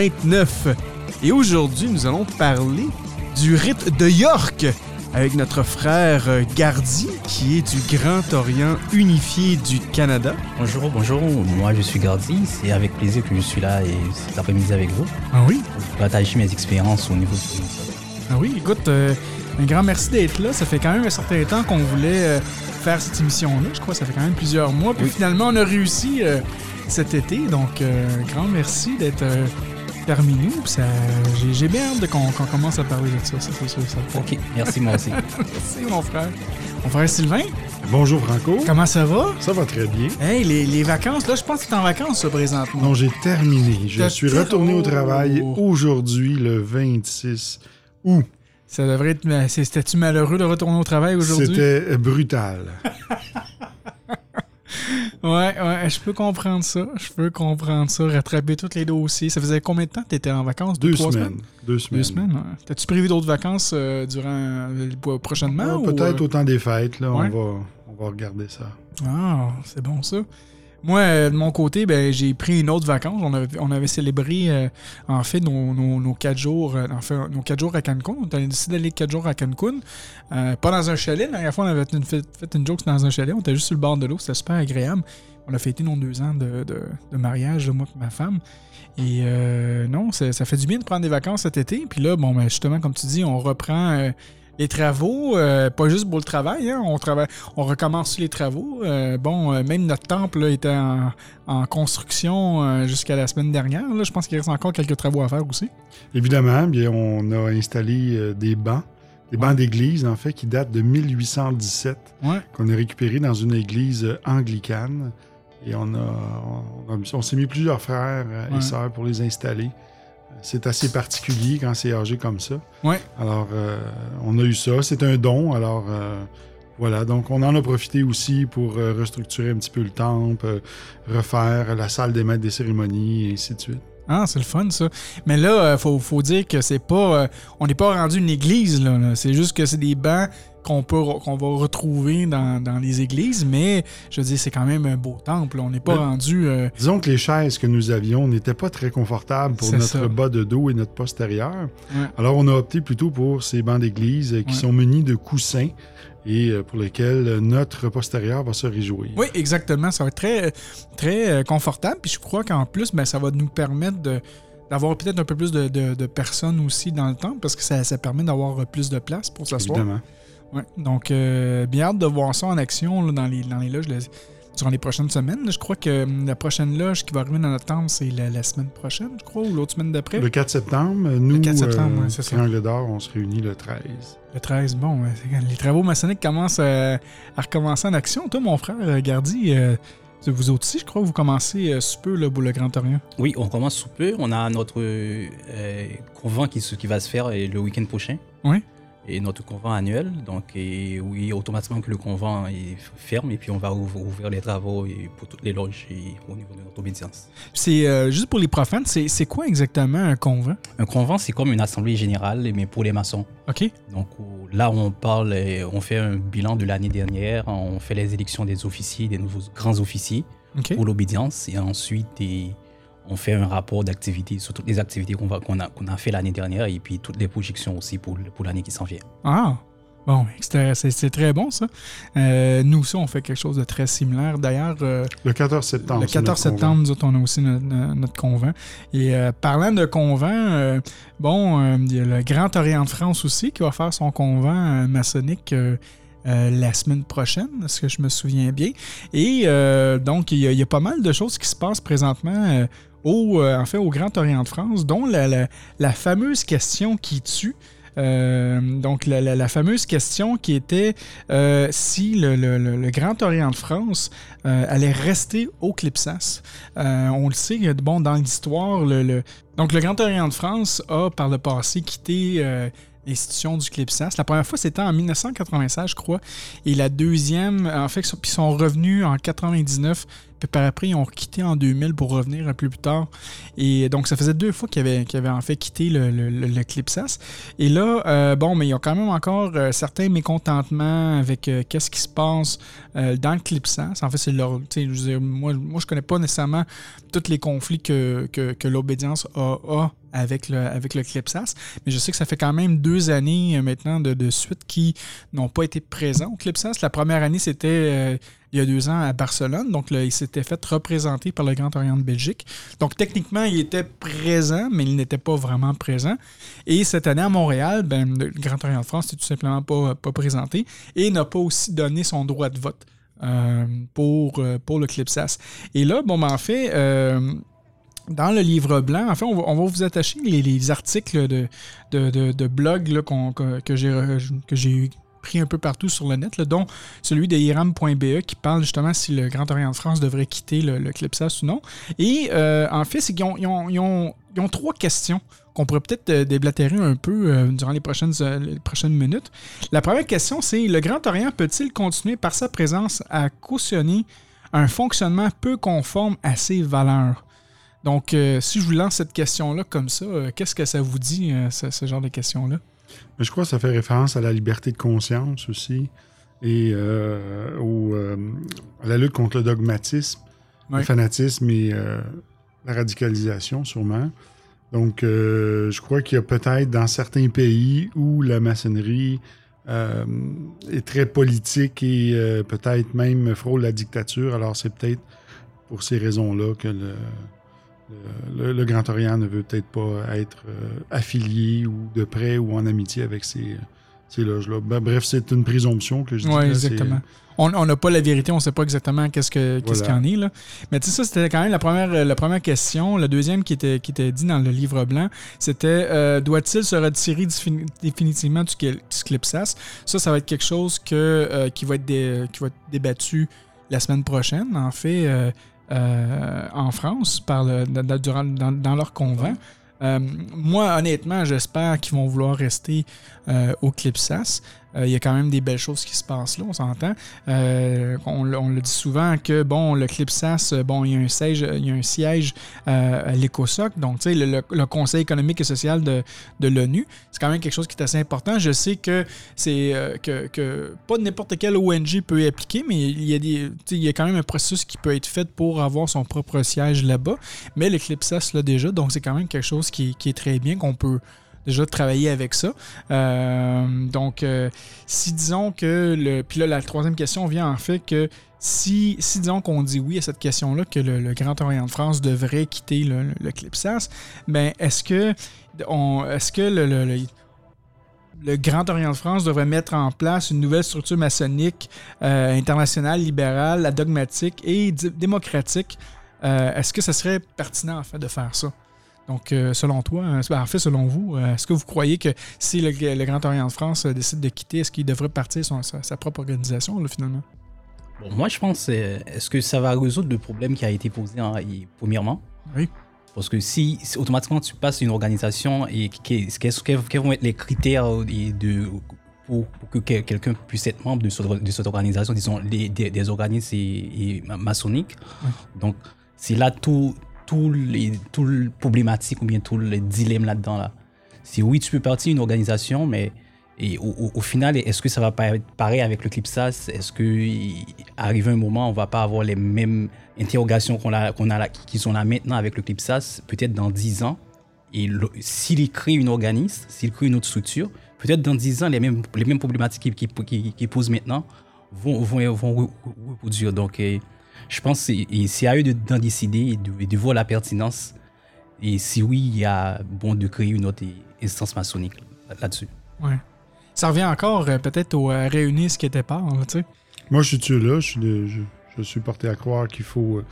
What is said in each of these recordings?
29. Et aujourd'hui, nous allons parler du rite de York avec notre frère euh, Gardi, qui est du Grand Orient unifié du Canada. Bonjour, bonjour, moi je suis Gardi, c'est avec plaisir que je suis là et cet après-midi avec vous Ah oui? pour partager mes expériences au niveau du Ah oui, écoute, euh, un grand merci d'être là. Ça fait quand même un certain temps qu'on voulait euh, faire cette émission-là. Je crois que ça fait quand même plusieurs mois. Puis Oui. finalement, on a réussi euh, cet été. Donc, un grand merci d'être parmi nous. Puis ça- J'ai j'ai bien hâte de qu'on qu'on commence à parler de ça. Ça, c'est sûr, ça. Ok, merci moi aussi. Merci, mon frère. Mon frère Sylvain, Bonjour Franco. comment ça va? Ça va très bien. Hey, les, les vacances, là, je pense que t'es en vacances, ça, présentement. Non, j'ai terminé. Je T'as suis retourné au travail aujourd'hui, le 26 août. Ça devrait être... C'était-tu malheureux de retourner au travail aujourd'hui? C'était brutal. Ouais, ouais, je peux comprendre ça. Je peux comprendre ça. Rattraper tous les dossiers. Ça faisait combien de temps que t'étais en vacances? Deux semaines. Deux semaines. Deux semaines, ouais. T'as-tu prévu d'autres vacances euh, durant euh, prochainement? Ou, Peut-être euh, au temps des fêtes. Là, ouais. on, va, on va regarder ça. Ah, c'est bon ça. Moi, euh, de mon côté, ben, j'ai pris une autre vacance. On avait, célébré, euh, en fait, nos, quatre jours, euh, nos quatre jours à Cancun. On avait décidé d'aller quatre jours à Cancun. Pas dans un chalet. La dernière fois, on avait fait une, fait, joke dans un chalet. On était juste sur le bord de l'eau. C'était super agréable. On a fêté nos deux ans de, de- mariage, moi et ma femme. Et non, ça, fait du bien de prendre des vacances cet été. Puis là, bon, ben, justement, comme tu dis, on reprend les travaux, euh, pas juste pour le travail. hein. on, travaille, on recommence les travaux. Euh, bon, euh, même notre temple là, était en, en construction jusqu'à la semaine dernière. là. Je pense qu'il reste encore quelques travaux à faire aussi. Évidemment, bien, on a installé des bancs, des bancs d'église, en fait, qui datent de 1817, Ouais. qu'on a récupérés dans une église anglicane. Et on, a, on, s'est mis plusieurs frères Ouais. et sœurs pour les installer. C'est assez particulier quand c'est âgé comme ça. Ouais. Alors, euh, on a eu ça. C'est un don. Alors, euh, voilà. Donc, on en a profité aussi pour euh, restructurer un petit peu le temple, refaire la salle des maîtres des cérémonies, et ainsi de suite. Ah, c'est le fun, ça. Mais là, euh, faut, faut dire que c'est pas. on n'est pas rendu une église, là. là. C'est juste que c'est des bancs qu'on peut qu'on va retrouver dans, dans les églises, mais je veux dire, c'est quand même un beau temple. On n'est pas rendu. euh, Disons que les chaises que nous avions n'étaient pas très confortables pour notre ça. bas de dos et notre postérieur. Ouais. Alors, on a opté plutôt pour ces bancs d'église euh, qui Ouais. sont munis de coussins et euh, pour lesquels notre postérieur va se réjouir. Oui, exactement. Ça va être très, très confortable. Puis je crois qu'en plus, ben, ça va nous permettre de d'avoir peut-être un peu plus de, de- de personnes aussi dans le temple parce que ça, ça permet d'avoir plus de place pour s'asseoir. Évidemment. Ouais. Donc, euh, bien hâte de voir ça en action là, dans, les, dans les loges le- durant les prochaines semaines. là. Je crois que hum, la prochaine loge qui va arriver dans notre temple, c'est la, la semaine prochaine, je crois, ou l'autre semaine d'après. Le Le, 4 septembre, nous, 4 septembre, euh, ouais, c'est ça. Triangle d'Or, on se réunit le 13. 13. Bon, les travaux maçonniques commencent à, à recommencer en action. Toi, mon frère euh, Gardi, euh, vous autres aussi, je crois que vous commencez euh, sous peu là, pour le Grand Orient. Oui, on commence sous peu. On a notre euh, convent qui, qui va se faire euh, le week-end prochain. Oui. Et notre convent annuel. Donc, et, oui, automatiquement que le convent est ferme et puis on va ouvrir, les travaux et pour toutes les loges et au niveau de notre obédience. C'est euh, juste pour les profanes, c'est quoi exactement un convent? Un convent, c'est comme une assemblée générale, mais pour les maçons. OK? Donc là, on parle, euh, on fait un bilan de l'année dernière, on fait les élections des officiers, des nouveaux grands officiers pour l'obédience, et ensuite et on fait un rapport d'activité sur toutes les activités qu'on va- qu'on a, qu'on a fait l'année dernière, et puis toutes les projections aussi pour, l'année qui s'en vient. Ah! Bon, c'est c'est très bon, ça. Euh, nous aussi, on fait quelque chose de très similaire. D'ailleurs, euh, Le 14 septembre. le c'est 14 notre convent. septembre, nous autres, on a aussi notre, convent. Et euh, parlant de convent, euh, bon, euh, il y a le Grand Orient de France aussi qui va faire son convent euh, maçonnique euh, euh, la semaine prochaine, ce que je me souviens bien? Et euh, donc, il y, a- il y a pas mal de choses qui se passent présentement euh, au, euh, au Grand Orient de France, dont la, la- fameuse question qui tue. Euh, donc, la, la- fameuse question qui était euh, si le, le- Grand Orient de France euh, allait rester au Clipsas. On le sait, bon, dans l'histoire, le, donc le Grand Orient de France a par le passé quitté l'institution du Clipsas. La première fois, c'était en 1996, je crois, et la deuxième, en fait, ils sont revenus en 99, puis par après, ils ont quitté en 2000 pour revenir un peu plus tard. Et donc, ça faisait deux fois qu'ils avaient, en fait quitté le, Clipsas. Et là, euh, bon, mais il y a quand même encore euh, certains mécontentements avec euh, qu'est-ce qui se passe dans le Clipsas. En fait, c'est leur. je veux dire, moi, moi, je connais pas nécessairement tous les conflits que, que, l'obédience a avec le, avec le Clipsas, mais je sais que ça fait quand même deux années euh, maintenant de, de suite qui n'ont pas été présents au Clipsas. La première année, c'était euh, il y a deux ans à Barcelone, donc là, il s'était fait représenter par le Grand Orient de Belgique. Donc techniquement, il était présent, mais il n'était pas vraiment présent. Et cette année à Montréal, ben, le Grand Orient de France n'était tout simplement pas, pas présenté et n'a pas aussi donné son droit de vote euh, pour, pour le Clipsas. Et là, bon, ben, en fait, dans le livre blanc, en fait, on va, vous attacher les, les articles de, de, de, blog que, j'ai pris un peu partout sur le net, dont celui de iram.be qui parle justement si le Grand Orient de France devrait quitter le, le Clipsas ou non. Et euh, en fait, c'est qu'ils ont, ils ont- ils ont- ils ont trois questions qu'on pourrait peut-être euh, déblatérer un peu euh, durant les prochaines, les prochaines minutes. La première question, c'est le Grand Orient peut-il continuer par sa présence à cautionner un fonctionnement peu conforme à ses valeurs? Donc, euh, si je vous lance cette question-là comme ça, euh, qu'est-ce que ça vous dit, euh, ce, ce genre de questions-là? Mais je crois que ça fait référence à la liberté de conscience aussi et au, à la lutte contre le dogmatisme, le fanatisme et la radicalisation, sûrement. Donc, je crois qu'il y a peut-être dans certains pays où la maçonnerie euh, est très politique et euh, peut-être même frôle la dictature. Alors, c'est peut-être pour ces raisons-là que le, le, le- Grand Orient ne veut peut-être pas être euh, affilié ou de près ou en amitié avec ces, ces loges-là. Ben, bref, c'est une présomption que je dis. Oui, exactement. On n'a pas la vérité, on ne sait pas exactement qu'est-ce que- qu'est-ce qu'il y en est. Là. Mais tu sais, ça, c'était quand même la première, euh, la première question. La deuxième qui était, qui était dit dans le livre blanc, c'était euh, doit-il se retirer défini- définitivement du, cl- du Clipsas? Ça, ça va être quelque chose que, euh, qui, va être dé- qui va être débattu la semaine prochaine, en fait, euh, en France, par le, dans, dans- durant- dans- dans leur convent. Euh, moi, honnêtement, j'espère qu'ils vont vouloir rester euh, au Clipsas. Euh, Il y a quand même des belles choses qui se passent là, on s'entend. Euh, on, le- dit souvent que bon, le Clipsas, euh, bon, il y a un siège, il y a un siège à l'ECOSOC, donc tu sais, le, Conseil économique et social de, l'ONU. C'est quand même quelque chose qui est assez important. Je sais que c'est que, que pas n'importe quelle ONG peut y appliquer, mais il y a des, il y a quand même un processus qui peut être fait pour avoir son propre siège là-bas. Mais le Clipsas l'a déjà, donc c'est quand même quelque chose qui est très bien qu'on peut déjà travailler avec ça. Euh, donc, euh, si disons que le. Puis là, la troisième question vient en fait que si, si disons qu'on dit oui à cette question-là, que le, Grand Orient de France devrait quitter le, le, Clipsas, ben est-ce que le, Grand Orient de France devrait mettre en place une nouvelle structure maçonnique euh, internationale, libérale, dogmatique et démocratique? Est-ce que ça serait pertinent en fait de faire ça? Donc, euh, selon toi, euh, ben, en fait, selon vous, euh, est-ce que vous croyez que si le, le Grand Orient de France décide de quitter, est-ce qu'il devrait partir son- sa, sa propre organisation, là, finalement? Bon, moi, je pense, est-ce que ça va résoudre le problème qui a été posé hein, premièrement? Oui. Parce que si, automatiquement tu passes une organisation et qu'est-ce qu'est-ce- quels vont être les critères de, pour, pour que quel- quelqu'un puisse être membre de, ce- de cette organisation, disons les, des, des organismes et, et ma- maçonniques. Donc, c'est là tout, tout, les, tout le problématique ou bien tout le dilemme là-dedans. Là. C'est oui, tu peux partir d'une organisation, mais et au, final, est-ce que ça va pas être pareil avec le Clipsas? Est-ce que il- arrivé un moment, on va pas avoir les mêmes interrogations qu'on a, qu'on a là- qui sont là maintenant avec le Clipsas, peut-être dans 10 ans Et s'il crée une organisme, s'il crée une autre structure, peut-être dans 10 ans, les mêmes, les mêmes problématiques qu'il qui, qui, maintenant vont, vont, vont re- re- reproduire. Donc, je pense que c'est- à eux de- d'en décider et de, et de voir la pertinence. Et si oui, il y a bon de créer une autre instance maçonnique là- là-dessus. Ouais. Ça revient encore euh, peut-être au euh, réunir ce qui était pas, là, tu sais. Moi, je suis là? Je suis, de- je, je suis porté à croire qu'il faut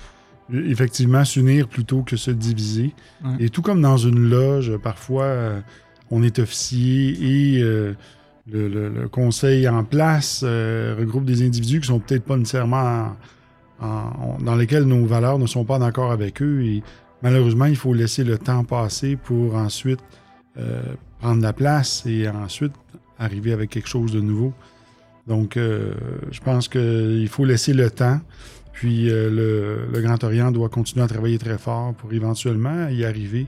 euh, effectivement s'unir plutôt que se diviser. Ouais. Et tout comme dans une loge, parfois, euh, on est officier et euh, le, le- le conseil en place euh, regroupe des individus qui sont peut-être pas nécessairement dans lesquels nos valeurs ne sont pas d'accord avec eux. Et malheureusement, il faut laisser le temps passer pour ensuite euh, prendre la place et ensuite arriver avec quelque chose de nouveau. Donc, euh, je pense qu'il faut laisser le temps. Puis, euh, le, Grand Orient doit continuer à travailler très fort pour éventuellement y arriver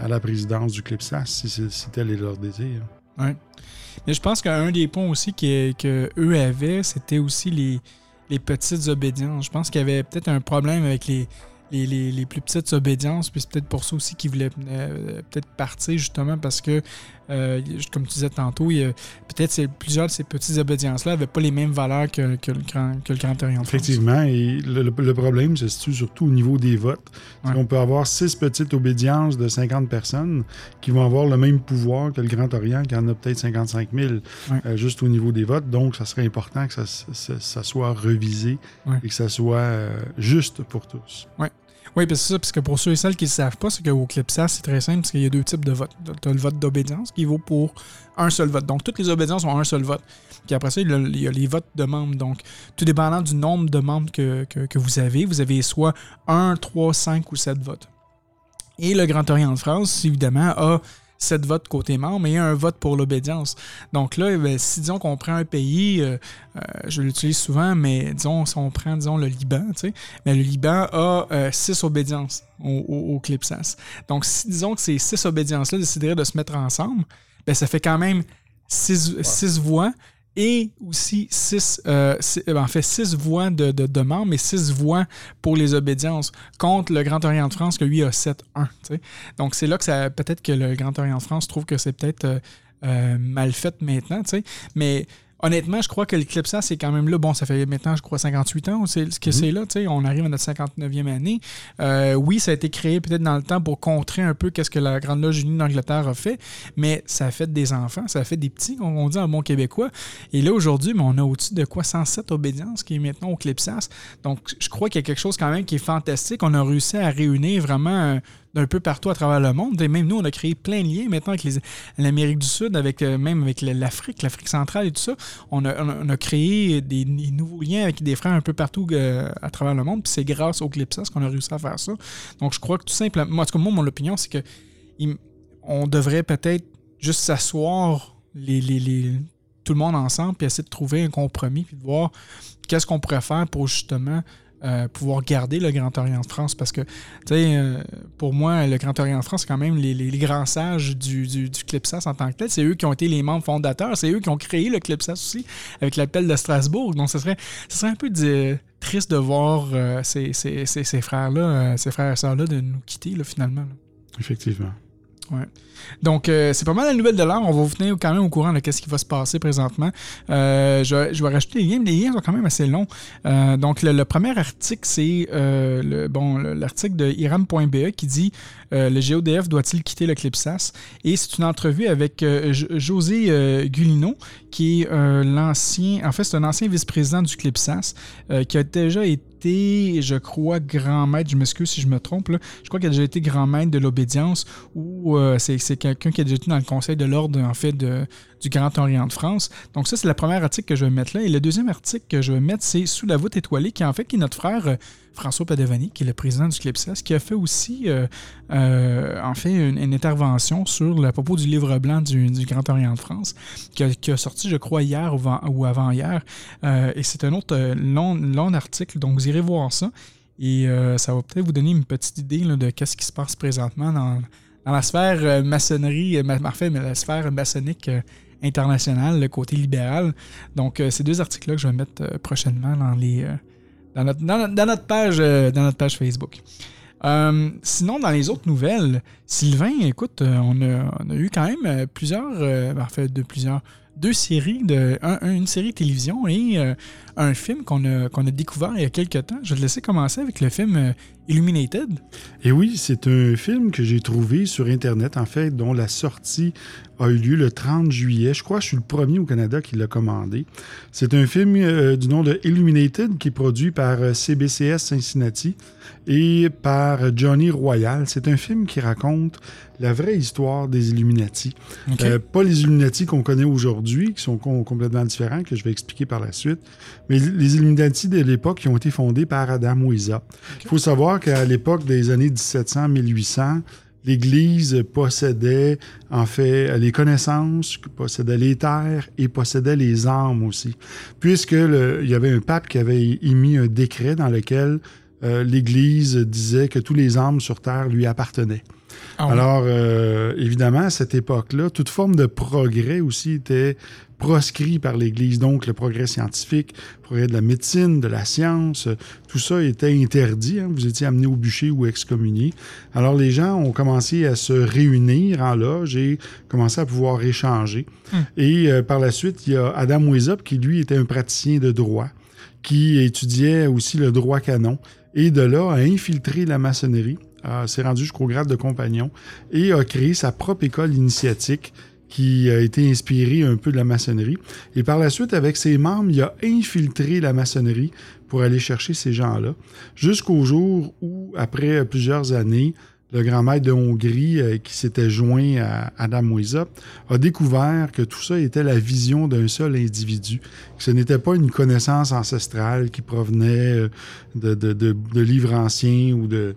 à la présidence du CLIPSAS, si, tel est leur désir. Mais je pense qu'un des points aussi que, que eux avaient, c'était aussi les, les petites obédiences. Je pense qu'il y avait peut-être un problème avec les, les, plus petites obédiences, puis c'est peut-être pour ça aussi qu'ils voulaient euh, peut-être partir, justement, parce que, euh, comme tu disais tantôt, peut-être plusieurs de ces petites obédiences-là n'avaient pas les mêmes valeurs que, que le, grand, que le Grand Orient. Effectivement, et le, le- le problème se situe surtout au niveau des votes. Ouais. On peut avoir six petites obédiences de 50 personnes qui vont avoir le même pouvoir que le Grand Orient, qui en a peut-être 55 000, Ouais. euh, juste au niveau des votes. Donc, ça serait important que ça, ça- ça soit revisé Ouais. et que ça soit euh, juste pour tous. Oui, parce que ça, parce que pour ceux et celles qui ne savent pas, c'est qu'au CLIPSAS, c'est très simple, parce qu'il y a deux types de votes. Tu as le vote d'obédience qui vaut pour un seul vote. Donc, toutes les obédiences ont un seul vote. Puis après ça, il y a, il y a les votes de membres. Donc, tout dépendant du nombre de membres que, que- que vous avez, vous avez soit 1, 3, 5 ou 7 votes. Et le Grand Orient de France, évidemment, a 7 votes côté membre et un vote pour l'obédience. Donc là, ben, si disons qu'on prend un pays, euh, euh, je l'utilise souvent, mais disons, si on prend, disons, le Liban, tu sais, le Liban a 6 obédiences au, au, au CLIPSAS. Donc, si disons que ces 6 obédiences-là décideraient de se mettre ensemble, ben, ça fait quand même 6 voix et aussi 6 en fait six voix de, de, et 6 voix pour les obédiences contre le Grand Orient de France que lui a 7-1. tu sais. Donc c'est là que ça peut-être que le Grand Orient de France trouve que c'est peut-être euh, euh, mal fait maintenant, mais honnêtement, je crois que le CLIPSA, c'est quand même là. Bon, ça fait maintenant, je crois, 58 ans c'est ce que Mhm. c'est là. tu sais. On arrive à notre 59e année. Euh, oui, ça a été créé peut-être dans le temps pour contrer un peu qu'est-ce que la Grande Loge Unie d'Angleterre a fait, mais ça a fait des enfants, ça a fait des petits, on, on dit en bon québécois. Et là, aujourd'hui, on a au-dessus de quoi? 107 obédiences qui est maintenant au CLIPSAS. Donc, je crois qu'il y a quelque chose quand même qui est fantastique. On a réussi à réunir vraiment euh, d'un peu partout à travers le monde. Et même nous, on a créé plein de liens maintenant avec l'Amérique du Sud, avec euh, même avec l'Afrique, l'Afrique centrale et tout ça. On a, on a- créé des, nouveaux liens avec des frères un peu partout euh, à travers le monde. Puis c'est grâce au Clipsas qu'on a réussi à faire ça. Donc je crois que tout simplement, en tout cas, moi, mon opinion, c'est que on devrait peut-être juste s'asseoir les, les- les- tout le monde ensemble puis essayer de trouver un compromis puis de voir qu'est-ce qu'on pourrait faire pour justement euh, pouvoir garder le Grand Orient de France parce que, tu sais, euh, pour moi, le Grand Orient de France, c'est quand même les, les- grands sages du, du, du CLIPSAS en tant que tel. C'est eux qui ont été les membres fondateurs. C'est eux qui ont créé le CLIPSAS aussi avec l'appel de Strasbourg. Donc, ce serait, ce serait un peu triste de voir euh, ces, ces- ces- ces frères-là, ces frères et sœurs-là de nous quitter, finalement. Effectivement. Donc, euh, c'est pas mal la nouvelle de l'heure. On va vous tenir quand même au courant de ce qui va se passer présentement. Euh, je, vais- rajouter les liens, mais les liens sont quand même assez longs. Euh, donc, le, premier article, c'est bon, le- l'article de iram.be qui dit Le GODF doit-il quitter le CLIPSAS Et c'est une entrevue avec Jo- José Gulino, qui est l'ancien, en fait, c'est un ancien vice-président du CLIPSAS, qui a déjà été, je crois, grand maître, je m'excuse si je me trompe, je crois qu'il a déjà été grand maître de l'obédience ou euh, c'est quelqu'un qui a déjà été dans le conseil de l'ordre, en fait, de, du Grand Orient de France. Donc ça, c'est le premier article que je vais mettre là. Et le deuxième article que je vais mettre, c'est Sous la voûte étoilée, qui en fait qui notre frère euh, François Padevani, qui est le président du CLIPSAS, qui a fait aussi, euh, euh, en fait, une, intervention sur le propos du livre blanc du, Grand Orient de France, qui a, sorti, je crois, hier ou, avant- ou avant-hier. Et c'est un autre long, article, donc vous irez voir ça. Et ça va peut-être vous donner une petite idée de qu'est-ce qui se passe présentement dans, la sphère maçonnerie, mais la sphère maçonnique internationale, le côté libéral. Donc, euh, ces deux articles-là que je vais mettre euh, prochainement dans les euh, dans, notre, dans, notre- page, dans notre page Facebook. Sinon, dans les autres nouvelles, Sylvain, écoute, on, a, on a eu quand même plusieurs, en fait, de plusieurs, deux séries, de, un- un- une série télévision et euh, un film qu'on a, qu'on a découvert il y a quelques temps. Je vais te laisser commencer avec le film euh, Illuminated. Et oui, c'est un film que j'ai trouvé sur Internet, en fait, dont la sortie a eu lieu le 30 juillet. Je crois que je suis le premier au Canada qui l'a commandé. C'est un film euh, du nom de Illuminated qui est produit par CBCS Cincinnati et par Johnny Royal. C'est un film qui raconte la vraie histoire des Illuminati. Euh, pas les Illuminati qu'on connaît aujourd'hui, qui sont com- complètement différents, que je vais expliquer par la suite, mais les Illuminati de l'époque qui ont été fondés par Adam Weishaupt. Il faut savoir qu'à l'époque des années 1700-1800, l'Église possédait en fait les connaissances, possédait les terres et possédait les armes aussi, puisque le- il y avait un pape qui avait émis un décret dans lequel euh, l'Église disait que tous les armes sur terre lui appartenaient. Ah. Alors, euh, évidemment, à cette époque-là, toute forme de progrès aussi était proscrit par l'Église. Donc, le progrès scientifique, le progrès de la médecine, de la science, tout ça était interdit. hein. Vous étiez amené au bûcher ou excommunié. Alors, les gens ont commencé à se réunir en loge et commencé à pouvoir échanger. Et euh, par la suite, il y a Adam Weishaupt, qui lui était un praticien de droit, qui étudiait aussi le droit canon. Et de là, a infiltré la maçonnerie, euh, s'est rendu jusqu'au grade de compagnon et a créé sa propre école initiatique qui a été inspirée un peu de la maçonnerie. Et par la suite, avec ses membres, il a infiltré la maçonnerie pour aller chercher ces gens-là, jusqu'au jour où, après plusieurs années, le grand maître de Hongrie, euh, qui s'était joint à Adam Weishaupt, a découvert que tout ça était la vision d'un seul individu. Que ce n'était pas une connaissance ancestrale qui provenait euh, de livres anciens ou de...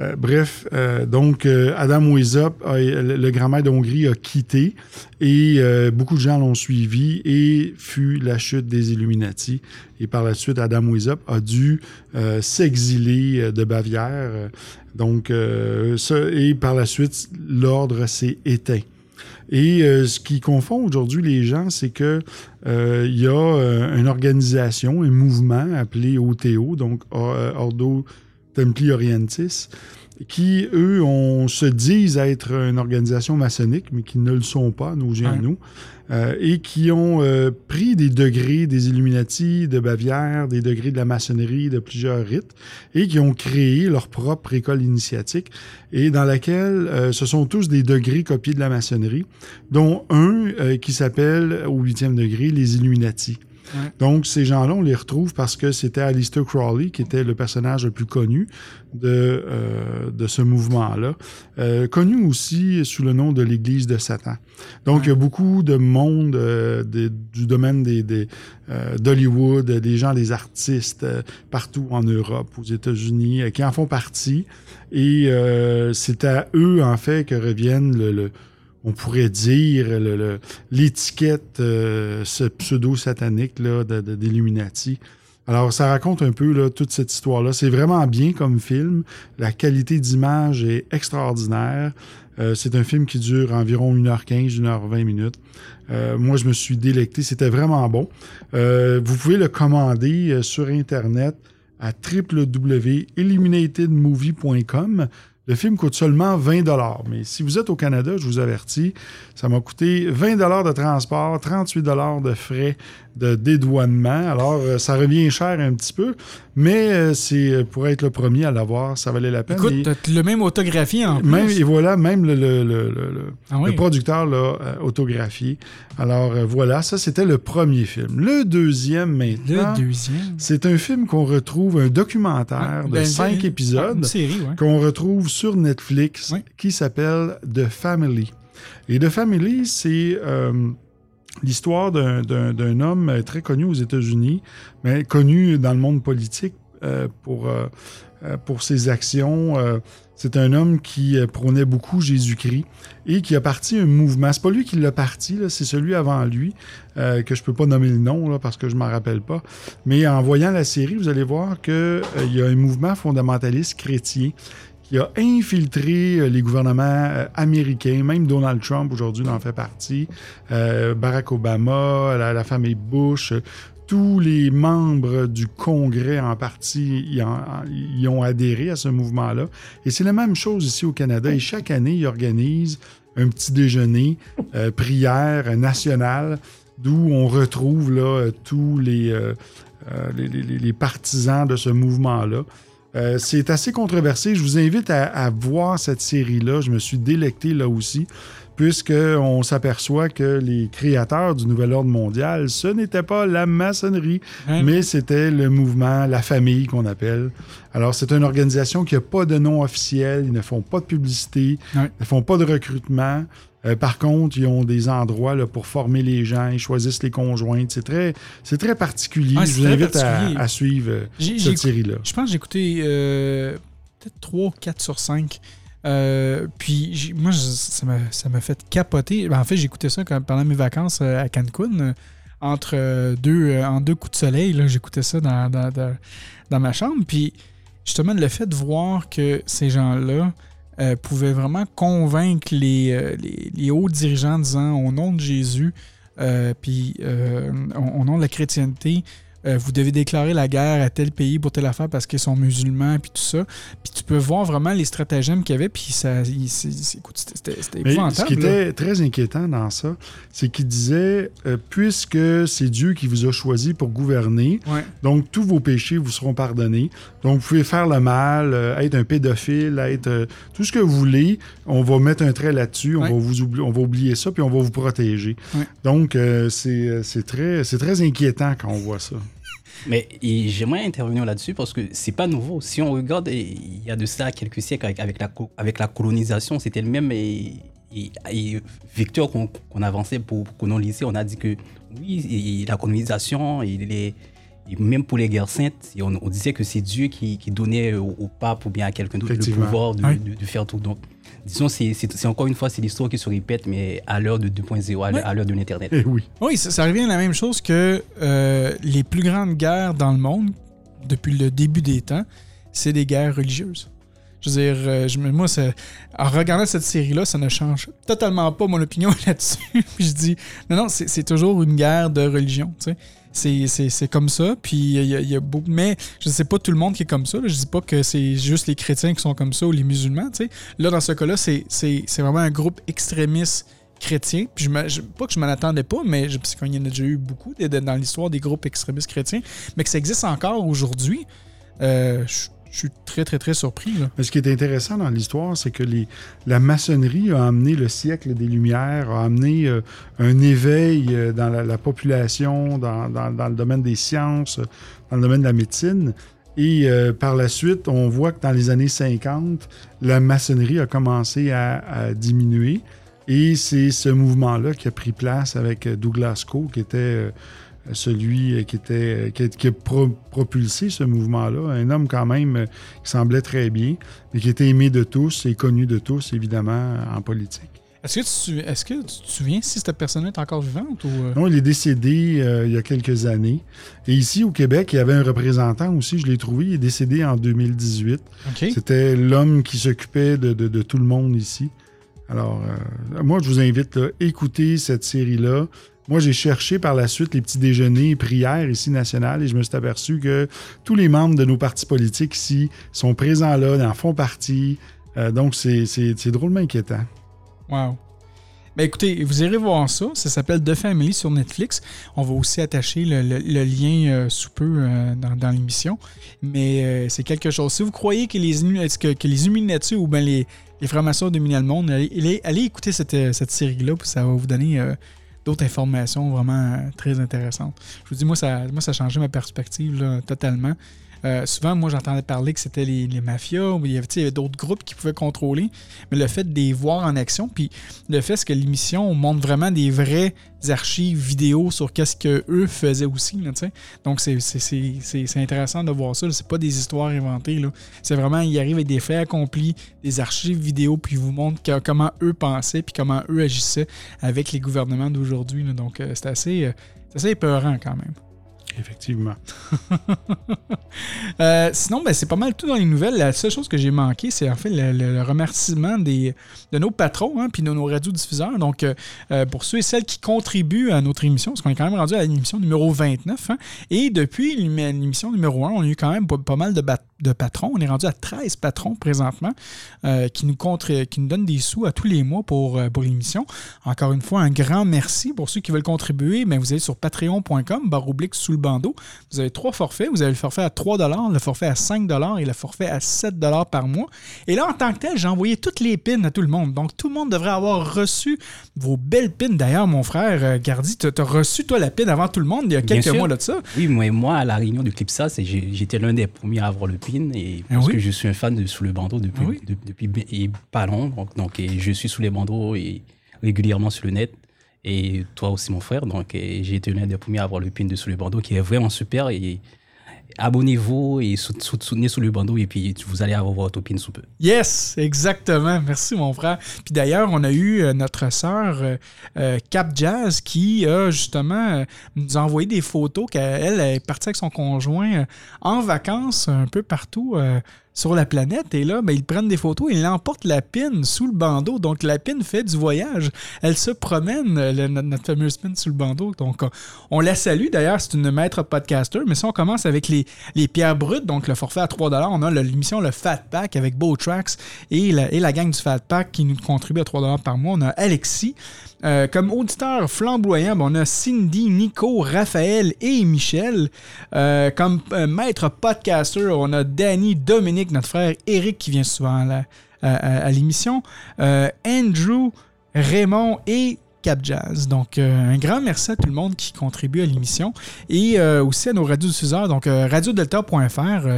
euh, bref, euh, donc euh, Adam Weishaupt, le, le grand maître de Hongrie, a quitté et beaucoup de gens l'ont suivi et fut la chute des Illuminati. Et par la suite, Adam Weishaupt a dû s'exiler de Bavière. donc, ça- et par la suite, l'ordre s'est éteint. Et ce qui confond aujourd'hui les gens, c'est que il y a une organisation, un mouvement appelé OTO, donc Ordo Templi Orientis, qui, eux, on se disent être une organisation maçonnique, mais qui ne le sont pas, nos yeux nous, euh, et qui ont euh, pris des degrés des Illuminati, de Bavière, des degrés de la maçonnerie, de plusieurs rites, et qui ont créé leur propre école initiatique, et dans laquelle euh, ce sont tous des degrés copiés de la maçonnerie, dont un qui s'appelle, au huitième degré, les Illuminati. Ouais. Donc, ces gens-là, on les retrouve parce que c'était Aleister Crowley qui était le personnage le plus connu de, euh, de ce mouvement-là, euh, connu aussi sous le nom de l'Église de Satan. Donc, il y a beaucoup de monde euh, des- du domaine des, des, euh, d'Hollywood, des gens, des artistes euh, partout en Europe, aux États-Unis, euh, qui en font partie. Et euh, c'est à eux, en fait, que reviennent le, le- on pourrait dire, l'étiquette euh, pseudo-satanique d'Illuminati. Alors, ça raconte un peu toute cette histoire-là. C'est vraiment bien comme film. La qualité d'image est extraordinaire. Euh, c'est un film qui dure environ 1h15, 1h20 minutes. Euh, moi, je me suis délecté. C'était vraiment bon. Vous pouvez le commander sur Internet à www.illuminatedmovie.com. Le film coûte seulement 20 Mais si vous êtes au Canada, je vous avertis, ça m'a coûté 20 de transport, 38 de frais de dédouanement. Alors, euh, ça revient cher un petit peu, mais euh, c'est euh, pour être le premier à l'avoir, ça valait la peine. Écoute, Et- le même autographié en plus. même, et voilà, même le, le- le- le- Ah oui. producteur l'a autographié. Alors voilà, ça c'était le premier film. Le deuxième maintenant, Le deuxième. c'est un film qu'on retrouve, un documentaire Ah, de ben, cinq épisodes Une série, ouais. qu'on retrouve sur Netflix Oui. qui s'appelle The Family. Et The Family, c'est euh, l'histoire d'un- homme euh, très connu aux États-Unis, mais connu dans le monde politique euh, pour, euh, pour ses actions. c'est un homme qui prônait beaucoup Jésus-Christ et qui a parti un mouvement. C'est pas lui qui l'a parti, c'est celui avant lui, que je peux pas nommer le nom parce que je m'en rappelle pas. Mais en voyant la série, vous allez voir qu'il y a un mouvement fondamentaliste chrétien qui a infiltré euh, les gouvernements euh, américains, même Donald Trump aujourd'hui en fait partie, euh, Barack Obama, la, famille Bush, tous les membres du Congrès en partie y, ont adhéré à ce mouvement-là. Et c'est la même chose ici au Canada. Et chaque année, ils organisent un petit déjeuner, prière nationale. d'où on retrouve là, tous les- les partisans de ce mouvement-là. Euh, c'est assez controversé. Je vous invite à, à voir cette série-là. Je me suis délecté là aussi, puisqu'on s'aperçoit que les créateurs du Nouvel Ordre mondial, ce n'était pas la maçonnerie, Hein? mais c'était le mouvement, la famille qu'on appelle. Alors, c'est une organisation qui n'a pas de nom officiel, ils ne font pas de publicité, ils ne font pas de recrutement. Euh, par contre, ils ont des endroits là, pour former les gens, ils choisissent les conjointes. C'est très, c'est très particulier. Ouais, Je vous invite à, suivre euh, cette série-là. Je pense que j'ai écouté euh, peut-être 3 ou 4 sur 5. Euh, puis moi, ça m'a ça m'a fait capoter. Ben, en fait, j'écoutais ça quand- pendant mes vacances à Cancun. entre deux, en deux coups de soleil, là, j'écoutais ça dans, dans, dans- dans ma chambre. Puis justement, le fait de voir que ces gens-là euh, pouvaient vraiment convaincre les, euh, les, les hauts dirigeants en disant au nom de Jésus, euh, puis au nom de la chrétienté, euh, vous devez déclarer la guerre à tel pays pour telle affaire parce qu'ils sont musulmans, puis tout ça. Puis tu peux voir vraiment les stratagèmes qu'il y avait, puis ça, il- c'est- c'est- écoute, c'était épouvantable. ce qui là. était très inquiétant dans ça, c'est qu'il disait euh, puisque c'est Dieu qui vous a choisi pour gouverner, Ouais. donc tous vos péchés vous seront pardonnés. Donc vous pouvez faire le mal, euh, être un pédophile, être tout ce que vous voulez. On va mettre un trait là-dessus, on, Ouais. va vous oubli- on va oublier ça, puis on va vous protéger. Ouais. Donc c'est c'est très, c'est très inquiétant quand on voit ça. Mais j'aimerais intervenir là-dessus parce que c'est pas nouveau. Si on regarde, il y a de ça quelques siècles avec, avec la, avec la colonisation, c'était le même et, et- et vecteur qu'on avançait pour, pour coloniser. On a dit que oui, et la colonisation, et les, et même pour les guerres saintes, on, on disait que c'est Dieu qui, qui donnait au, au pape ou bien à quelqu'un d'autre le pouvoir de, Oui. de- de faire tout. Donc, disons, c'est encore une fois, c'est l'histoire qui se répète, mais à l'heure de 2.0, à l'heure- à l'heure de l'Internet. Eh oui. Oui, ça, ça revient à la même chose que euh, les plus grandes guerres dans le monde, depuis le début des temps, c'est des guerres religieuses. Je veux dire, euh, je me- moi, ça- en regardant cette série-là, ça ne change totalement pas mon opinion là-dessus. Je dis, non, non, c'est c'est toujours une guerre de religion. tu sais. C'est- comme ça. Puis il y a, y a beaucoup. Mais je ne sais pas tout le monde qui est comme ça. là. Je dis pas que c'est juste les chrétiens qui sont comme ça ou les musulmans. tu sais. Là, dans ce cas-là, c'est vraiment un groupe extrémiste chrétien. Puis je, je- pas que je m'en attendais pas, mais je, parce qu'il y en a déjà eu beaucoup dans l'histoire des groupes extrémistes chrétiens, mais que ça existe encore aujourd'hui, euh, je suis très, très, très surpris. Là. Ce qui est intéressant dans l'histoire, c'est que la maçonnerie a amené le siècle des Lumières, a amené euh, un éveil euh, dans la, la population, dans, le domaine des sciences, dans le domaine de la médecine. Et euh, par la suite, on voit que dans les années 50, la maçonnerie a commencé à, à diminuer. Et c'est ce mouvement-là qui a pris place avec Douglas Coe, qui était celui qui, était, qui a, qui a pro- propulsé ce mouvement-là. Un homme quand même euh, qui semblait très bien, mais qui était aimé de tous et connu de tous, évidemment, en politique. Est-ce que, tu, est-ce que tu te souviens si cette personne-là est encore vivante ou. euh? Non, il est décédé euh, il y a quelques années. Et ici, au Québec, il y avait un représentant aussi, je l'ai trouvé, il est décédé en 2018. OK. C'était l'homme qui s'occupait de, de- de tout le monde ici. Alors, euh, moi, je vous invite à écouter cette série-là. Moi, j'ai cherché par la suite les petits déjeuners et prières ici nationales et je me suis aperçu que tous les membres de nos partis politiques ici sont présents là, en font partie. Euh, donc, c'est drôlement inquiétant. Wow. Ben écoutez, vous irez voir ça. Ça s'appelle The Family sur Netflix. On va aussi attacher le, lien euh, sous peu euh, dans, l'émission. Mais c'est quelque chose. Si vous croyez que les, que, que les ou ben les, les francs-maçons dominent le monde, allez, allez- écouter cette, cette série-là, puis ça va vous donner d'autres informations vraiment euh, très intéressantes. Je vous dis, moi, ça, a changé ma perspective totalement. Euh, souvent, moi, j'entendais parler que c'était les, mafias, ou il y avait, d'autres groupes qui pouvaient contrôler, mais le fait de les voir en action, puis le fait que l'émission montre vraiment des vraies archives vidéo sur qu'est-ce que eux faisaient aussi. Donc, c'est- intéressant de voir ça. C'est pas des histoires inventées. C'est vraiment, ils arrivent avec des faits accomplis, des archives vidéo, puis ils vous montrent comment eux pensaient, puis comment eux agissaient avec les gouvernements d'aujourd'hui. Donc, euh, c'est assez, euh, assez épeurant quand même. Effectivement. Euh, sinon, ben, c'est pas mal tout dans les nouvelles. La seule chose que j'ai manqué, c'est en fait le, remerciement des, de nos patrons hein, puis de nos radiodiffuseurs. Donc, euh, euh, pour ceux et celles qui contribuent à notre émission, parce qu'on est quand même rendu à l'émission numéro 29. hein, et depuis l'ém- l'émission numéro 1, on a eu quand même pas, pas mal de, bat- de patrons. On est rendu à 13 patrons présentement euh, qui, nous contre, qui nous donnent des sous à tous les mois pour, euh, pour l'émission. Encore une fois, un grand merci pour ceux qui veulent contribuer. Mais vous allez sur patreon.com, barre oblique sous le bandeau. Vous avez trois forfaits. Vous avez le forfait à 3 le forfait à 5 et le forfait à 7 par mois. Et là, en tant que tel, j'ai envoyé toutes les pins à tout le monde. Donc, tout le monde devrait avoir reçu vos belles pins. D'ailleurs, mon frère euh, Gardi, tu as reçu, toi, la pin avant tout le monde il y a quelques mois de ça. Oui, mais moi, à la réunion du Clipsa, j'étais l'un des premiers à avoir le pin. Et Ah parce oui? que je suis un fan de Sous le bandeau depuis, Ah oui? de- depuis et pas long. Donc, donc, et je suis sous les bandeaux et régulièrement sur le net. Et toi aussi, mon frère. Donc, j'ai été l'un des premiers à avoir le pin de Sous le bandeau qui est vraiment super. Et abonnez-vous et sou- sou- soutenez Sous le bandeau. Et puis, vous allez avoir votre pin sous peu. Yes, exactement. Merci, mon frère. Puis d'ailleurs, on a eu euh, notre sœur euh, euh, Cap Jazz qui a justement nous a envoyé des photos qu'elle est partie avec son conjoint en vacances un peu partout sur la planète. Et là, ben, ils prennent des photos ils emportent la pin sous le bandeau. Donc, la pin fait du voyage. Elle se promène, euh, notre, fameuse pin sous le bandeau. Donc, on, on la salue. D'ailleurs, c'est une maître podcaster. Mais si on commence avec les, pierres brutes, donc le forfait à 3 on a l'émission Le Fat Pack avec Beau Tracks et la, et la gang du Fat Pack qui nous contribue à 3 par mois. On a Alexis. Euh, comme auditeur flamboyant, ben, on a Cindy, Nico, Raphaël et Michel. Euh, comme euh, maître podcaster, on a Danny, Dominique, notre frère Eric qui vient souvent à, l'émission. Andrew, Raymond et Jazz. Donc, euh, un grand merci à tout le monde qui contribue à l'émission et euh, aussi à nos radiodiffuseurs. Donc, euh, radiodelta.fr,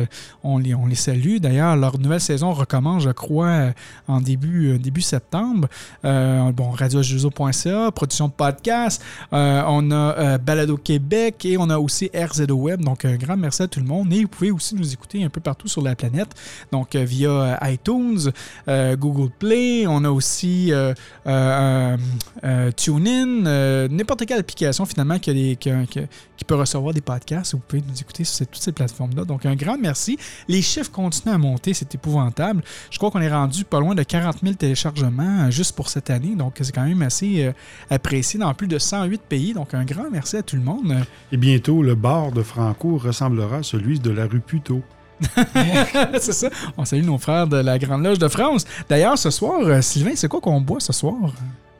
on, les, on les salue. D'ailleurs, leur nouvelle saison recommence, je crois, en début, début septembre. Bon, radiojuzo.ca, production de podcast. On a Balado Québec et on a aussi RZO Web. Donc, un grand merci à tout le monde. Et vous pouvez aussi nous écouter un peu partout sur la planète. Donc, via iTunes, Google Play. On a aussi TuneIn, euh, n'importe quelle application finalement qui, a des- qui a- qui a- qui peut recevoir des podcasts. Vous pouvez nous écouter sur toutes ces plateformes-là. Donc, un grand merci. Les chiffres continuent à monter. C'est épouvantable. Je crois qu'on est rendu pas loin de 40 000 téléchargements euh, juste pour cette année. Donc, c'est quand même assez euh, apprécié dans plus de 108 pays. Donc, un grand merci à tout le monde. Et bientôt, le bar de Franco ressemblera à celui de la rue Puteaux. c'est ça. On salue nos frères de la Grande Loge de France. D'ailleurs, ce soir, euh, Sylvain, c'est quoi qu'on boit ce soir?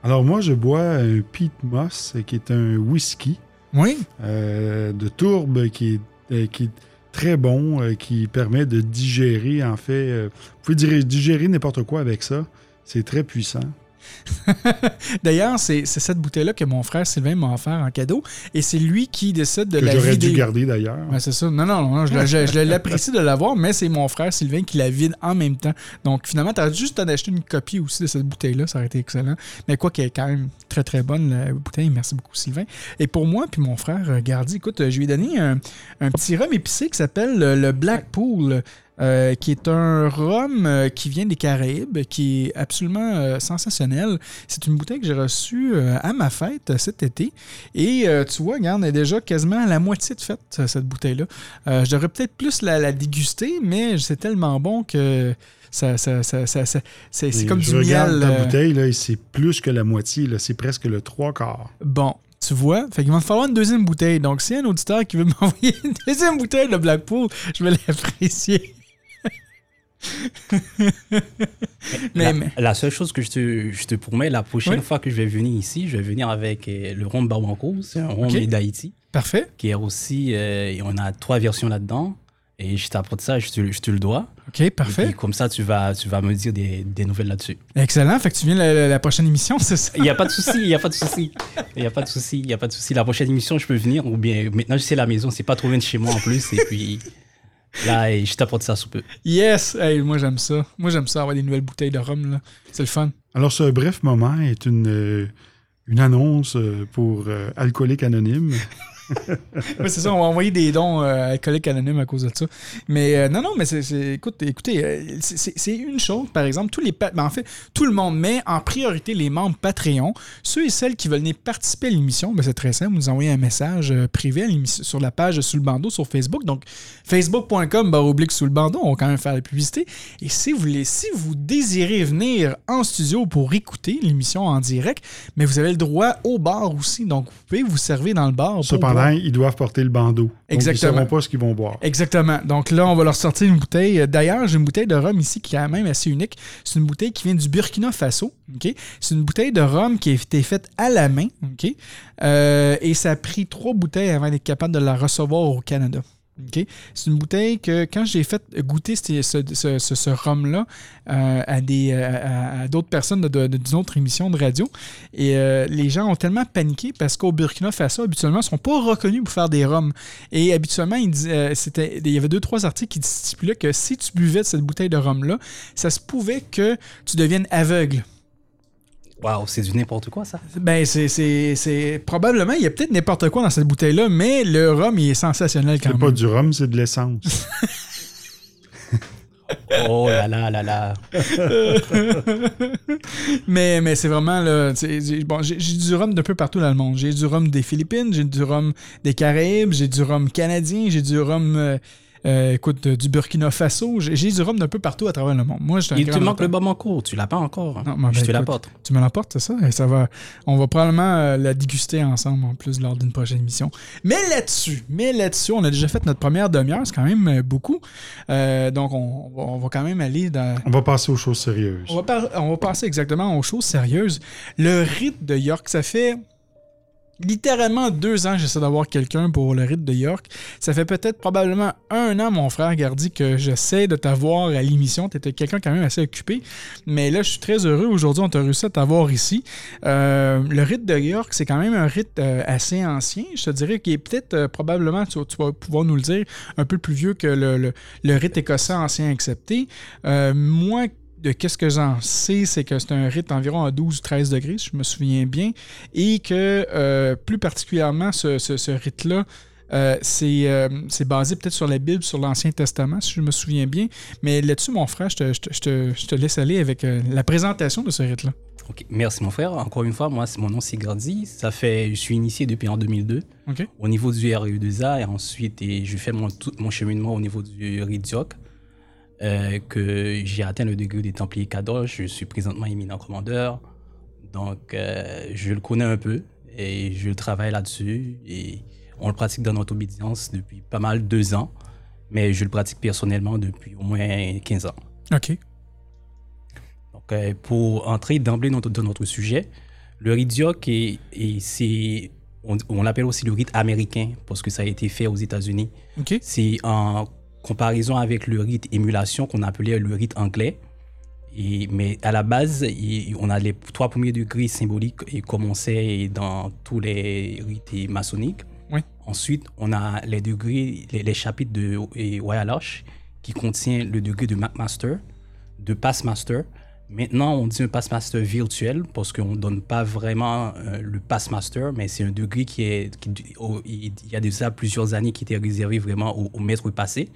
Alors moi, je bois un Pete Moss, qui est un whisky Oui. euh, de tourbe qui est, euh, qui est très bon, euh, qui permet de digérer, en fait. vous pouvez digérer n'importe quoi avec ça. C'est très puissant. D'ailleurs, c'est cette bouteille-là que mon frère Sylvain m'a offert en cadeau. Et c'est lui qui décide de Que la j'aurais dû garder d'ailleurs. C'est ça. Non, non, non, je, je- je l'apprécie de l'avoir, mais c'est mon frère Sylvain qui la vide en même temps. Donc, finalement, tu as juste à acheter une copie aussi de cette bouteille-là. Ça aurait été excellent. Mais quoi qu'elle est quand même très, très bonne, la bouteille. Merci beaucoup, Sylvain. Et pour moi, puis mon frère euh, Gardy, écoute, euh, je lui ai donné un, un petit rhum épicé qui s'appelle le, le Blackpool. Euh, qui est un rhum euh, qui vient des Caraïbes, qui est absolument euh, sensationnel. C'est une bouteille que j'ai reçue à ma fête cet été. Et tu vois, regarde, elle est déjà quasiment à la moitié de fête, cette bouteille-là. Je devrais peut-être plus la, la déguster, mais c'est tellement bon que ça, ça, ça, ça- c'est comme je du regarde miel. euh, bouteille, c'est plus que la moitié, c'est presque le trois quarts. Bon, tu vois, fait qu'il va me falloir une deuxième bouteille. Donc, si un auditeur qui veut m'envoyer une deuxième bouteille de Blackpool, je vais l'apprécier. la, mais- la seule chose que je te, je te promets, la prochaine Oui. fois que je vais venir ici, je vais venir avec euh, le rhum Barbanco. C'est un rhum d'Haïti, parfait. qui est aussi. euh, et on a trois versions là-dedans. Et je t'apporte ça, je te, je te le dois. OK, Et parfait. puis, comme ça, tu vas, tu vas me dire des, des nouvelles là-dessus. Excellent. Fait que tu viens la, la- la prochaine émission, c'est ça? Il n'y a pas de souci, il n'y a pas de souci. Il n'y a pas de souci, il n'y a pas de souci. La prochaine émission, je peux venir. Ou bien, maintenant, je sais la maison, c'est pas trop loin de chez moi en plus. Et puis, là, je t'apporte ça sous peu. Yes! Hey, moi, j'aime ça. Moi, j'aime ça, avoir des nouvelles bouteilles de rhum. là. C'est le fun. Alors, ce bref moment est une, euh, une annonce euh, pour euh, Alcoolique Anonyme. C'est ça, on va envoyer des dons euh, alcooliques anonymes à cause de ça. Mais euh, non, non, mais c'est, écoute, écoutez, euh, c'est, une chose, par exemple, tous les ben, en fait, tout le monde met en priorité les membres Patreon. Ceux et celles qui veulent venir participer à l'émission, ben, c'est très simple, vous nous envoyez un message euh, privé à sur la page Sous le bandeau sur Facebook. Donc, facebook.com barre oblique sous le bandeau, on va quand même faire la publicité. Et si vous, voulez, si vous désirez venir en studio pour écouter l'émission en direct, mais vous avez le droit au bar aussi. Donc, vous pouvez vous servir dans le bar pour Ils doivent porter le bandeau. Donc, Exactement. Ils ne sauront pas ce qu'ils vont boire. Exactement. Donc là, on va leur sortir une bouteille. D'ailleurs, j'ai une bouteille de rhum ici qui est quand même assez unique. C'est une bouteille qui vient du Burkina Faso. C'est une bouteille de rhum qui a été faite à la main. Euh, et ça a pris trois bouteilles avant d'être capable de la recevoir au Canada. C'est une bouteille que quand j'ai fait goûter ce, ce, ce- ce- rhum-là euh, à, des, à, à d'autres personnes de, de- de- d'une autre émission de radio, et euh, les gens ont tellement paniqué parce qu'au Burkina Faso, habituellement, ils ne sont pas reconnus pour faire des rhums. Et habituellement, euh, c'était, il y avait deux, trois articles qui stipulaient que si tu buvais de cette bouteille de rhum-là, ça se pouvait que tu deviennes aveugle. Waouh, c'est du n'importe quoi, ça. Ben, c'est, c'est, c'est- Probablement, il y a peut-être n'importe quoi dans cette bouteille-là, mais le rhum, il est sensationnel quand C'est même. pas du rhum, c'est de l'essence. Oh là là là là. mais, mais c'est vraiment là. c'est- j'ai- Bon, j'ai, j'ai du rhum d'un peu partout dans le monde. J'ai du rhum des Philippines, j'ai du rhum des Caraïbes, j'ai du rhum canadien, j'ai du rhum. euh, euh, écoute, euh, du Burkina Faso, j'ai, du rhum d'un peu partout à travers le monde. Moi, je Il te manque le Bamako, tu l'as pas encore. Non, mais Je ben, te écoute, l'apporte. Tu me l'apportes, c'est ça? Et ça va, on va probablement euh, la déguster ensemble en plus lors d'une prochaine émission. Mais là-dessus, mais là-dessus, on a déjà fait notre première demi-heure, c'est quand même beaucoup. Euh, donc, on, va, on va quand même aller dans. On va passer aux choses sérieuses. On va, par- on va passer exactement aux choses sérieuses. Le rite de York, ça fait littéralement deux ans j'essaie d'avoir quelqu'un pour le rite de York. Ça fait peut-être probablement un an, mon frère Gardy, que j'essaie de t'avoir à l'émission. Tu étais quelqu'un quand même assez occupé. Mais là, je suis très heureux. Aujourd'hui, on t'a réussi à t'avoir ici. Euh, le rite de York, c'est quand même un rite euh, assez ancien. Je te dirais qu'il est peut-être euh, probablement, tu, vas pouvoir nous le dire, un peu plus vieux que le, le- rite écossais ancien accepté. Moi, de qu'est-ce que j'en sais, c'est que c'est un rite environ à 12-13 degrés, si je me souviens bien, et que euh, plus particulièrement, ce, ce- ce rite-là, euh, c'est euh, c'est basé peut-être sur la Bible, sur l'Ancien Testament, si je me souviens bien. Mais là-dessus, mon frère, je te, je te- je te- je te laisse aller avec euh, la présentation de ce rite-là. Ok, Merci mon frère. Encore une fois, moi, c'est- mon nom c'est Gardi. Ça fait, je suis initié depuis en 2002 OK? au niveau du RE2A et ensuite et je fais mon, tout mon cheminement au niveau du RIDIOC. Euh, que j'ai atteint le degré des Templiers Kadosh. Je suis présentement éminent commandeur. Donc, euh, je le connais un peu et je travaille là-dessus. Et on le pratique dans notre obédience depuis pas mal deux ans. Mais je le pratique personnellement depuis au moins 15 ans. OK. Donc, euh, pour entrer d'emblée dans, dans notre sujet, le rite Dioc, est, est- c'est, on, on l'appelle aussi le rite américain parce que ça a été fait aux États-Unis. OK? C'est en comparaison avec le rite émulation qu'on appelait le rite anglais. Et, mais à la base, on a les trois premiers degrés symboliques et comme on sait dans tous les rites maçonniques. Oui. Ensuite, on a les degrés, les, les chapitres de Royal Arch qui contient le degré de McMaster, de Passmaster. Maintenant, on dit un Passmaster virtuel parce qu'on ne donne pas vraiment euh, le Passmaster, mais c'est un degré qui est. qui- au- il y a déjà plusieurs années qui était réservé vraiment au, au maître passé.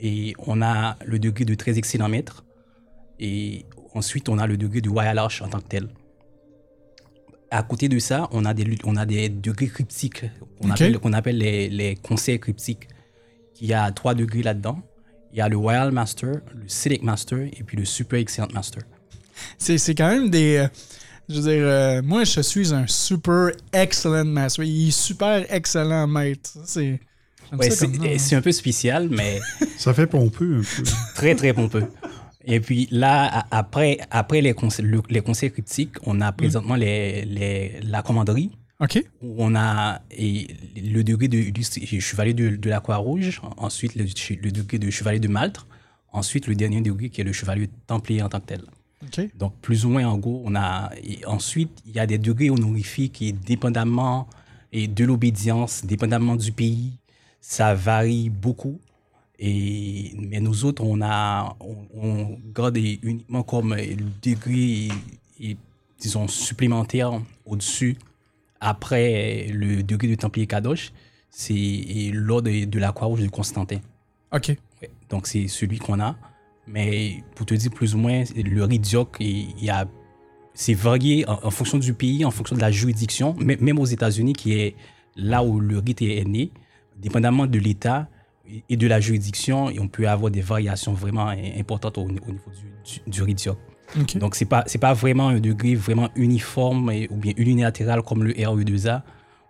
Et on a le degré de très excellent maître. Et ensuite, on a le degré de Royal Arch en tant que tel. À côté de ça, on a des, on a des degrés cryptiques qu'on Ok. appelle, qu'on appelle les, les conseils cryptiques. Il y a trois degrés là-dedans. Il y a le Royal Master, le Select Master et puis le Super Excellent Master. C'est quand même des. euh, je veux dire, euh, moi, je suis un super excellent master. Il est super excellent maître. C'est. Ouais, c'est hein. c'est un peu spécial, mais Ça fait pompeux un peu. très, très pompeux. Et puis là, a- après, après les, conseils, le- les conseils cryptiques, on a présentement les, les- la commanderie, OK? où on a et le degré de, du chevalier de, de la Croix-Rouge, ensuite le, le degré de chevalier de Malte, ensuite le dernier degré qui est le chevalier templier en tant que tel. OK. Donc, plus ou moins, en gros, on a. Et ensuite, il y a des degrés honorifiques et dépendamment et de l'obédience, dépendamment du pays, ça varie beaucoup. Et, mais nous autres, on, a, on, on garde uniquement comme le degré, et, disons, supplémentaire au-dessus, après le degré de Templier Kadosh, c'est l'ordre de, de la Croix-Rouge de Constantin. OK. Ouais, Donc, c'est celui qu'on a. Mais pour te dire plus ou moins, le RIDIOC, il il y a, c'est varié en, en fonction du pays, en fonction de la juridiction, même aux États-Unis, qui est là où le rite est né, dépendamment de l'État et- de la juridiction, on peut avoir des variations vraiment importantes au, au niveau du, du, du RIDIOC. Donc, ce n'est pas, pas vraiment un degré vraiment uniforme et- ou bien unilatéral comme le RE2A,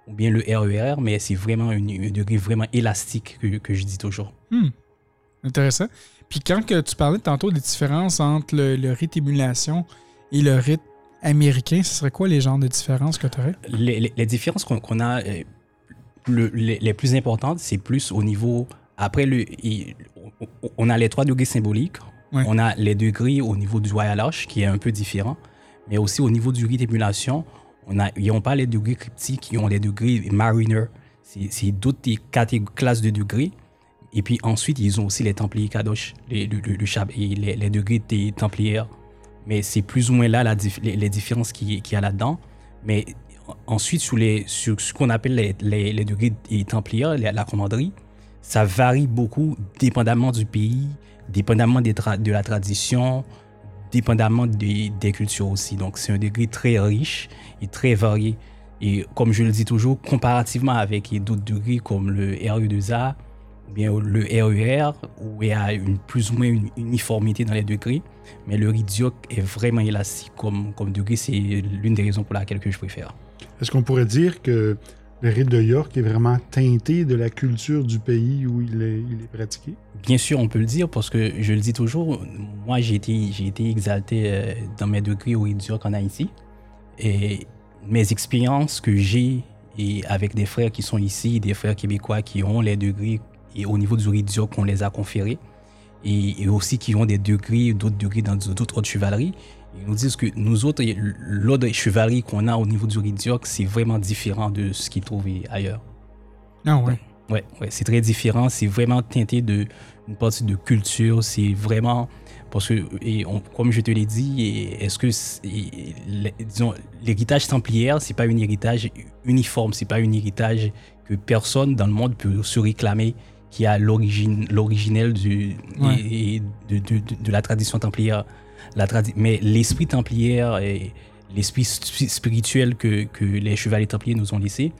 ou bien le RER, mais c'est vraiment un degré vraiment élastique que, que je dis toujours. Hmm. Intéressant. Puis quand que tu parlais tantôt des différences entre le, le rite émulation et le rite américain, ce serait quoi les genres de différences que tu aurais? Les, les- les différences qu'on qu'on a, le- les, les plus importantes, c'est plus au niveau. Après, le, il- on- a les trois degrés symboliques. Ouais. On a les degrés au niveau du voyage, qui est un peu différent. Mais aussi au niveau du rite d'émulation, on a, ils n'ont pas les degrés cryptiques, ils ont les degrés mariner. C'est d'autres classes de degrés. Et puis ensuite, ils ont aussi les Templiers Kadosh, les, le- les, les degrés des Templières. Mais c'est plus ou moins là la les, les différences qu'il qu'il y a là-dedans. Mais ensuite, sur, les, sur ce qu'on appelle les, les, degrés des Templières, la, commanderie, ça varie beaucoup dépendamment du pays, dépendamment de la tradition, dépendamment des, des cultures aussi. Donc, c'est un degré très riche et très varié. Et comme je le dis toujours, comparativement avec d'autres degrés comme le RE2A ou bien le RER, où il y a une, plus ou moins une uniformité dans les degrés, mais le Ridioc est vraiment élastique comme, comme degré. C'est l'une des raisons pour laquelle que je préfère. Est-ce qu'on pourrait dire que le rite de York est vraiment teinté de la culture du pays où il est, pratiqué? Bien sûr, on peut le dire parce que je le dis toujours, moi j'ai été, exalté euh, dans mes degrés au Ridioc en Haïti. Et mes expériences que j'ai et avec des frères qui sont ici, des frères québécois qui ont les degrés et au niveau du Ridioc, on les a conférés. Et, et aussi qui ont des degrés, d'autres degrés dans d'autres autres chevaleries. Ils nous disent que nous autres, l'ordre de chevalerie qu'on a au niveau du Ridioc, c'est vraiment différent de ce qu'ils trouvent ailleurs. Ah ouais. Ouais, ouais, c'est très différent. C'est vraiment teinté de une partie de culture. C'est vraiment parce que, et on- comme je te l'ai dit, est-ce que, c'est- et le- disons, l'héritage templière, c'est pas un héritage uniforme. C'est pas un héritage que personne dans le monde peut se réclamer qui a l'origine, l'originel du Ouais. et- et de, de- de- de la tradition templière. Mais l'esprit templière et l'esprit spi- spirituel que, les chevaliers templiers nous ont laissé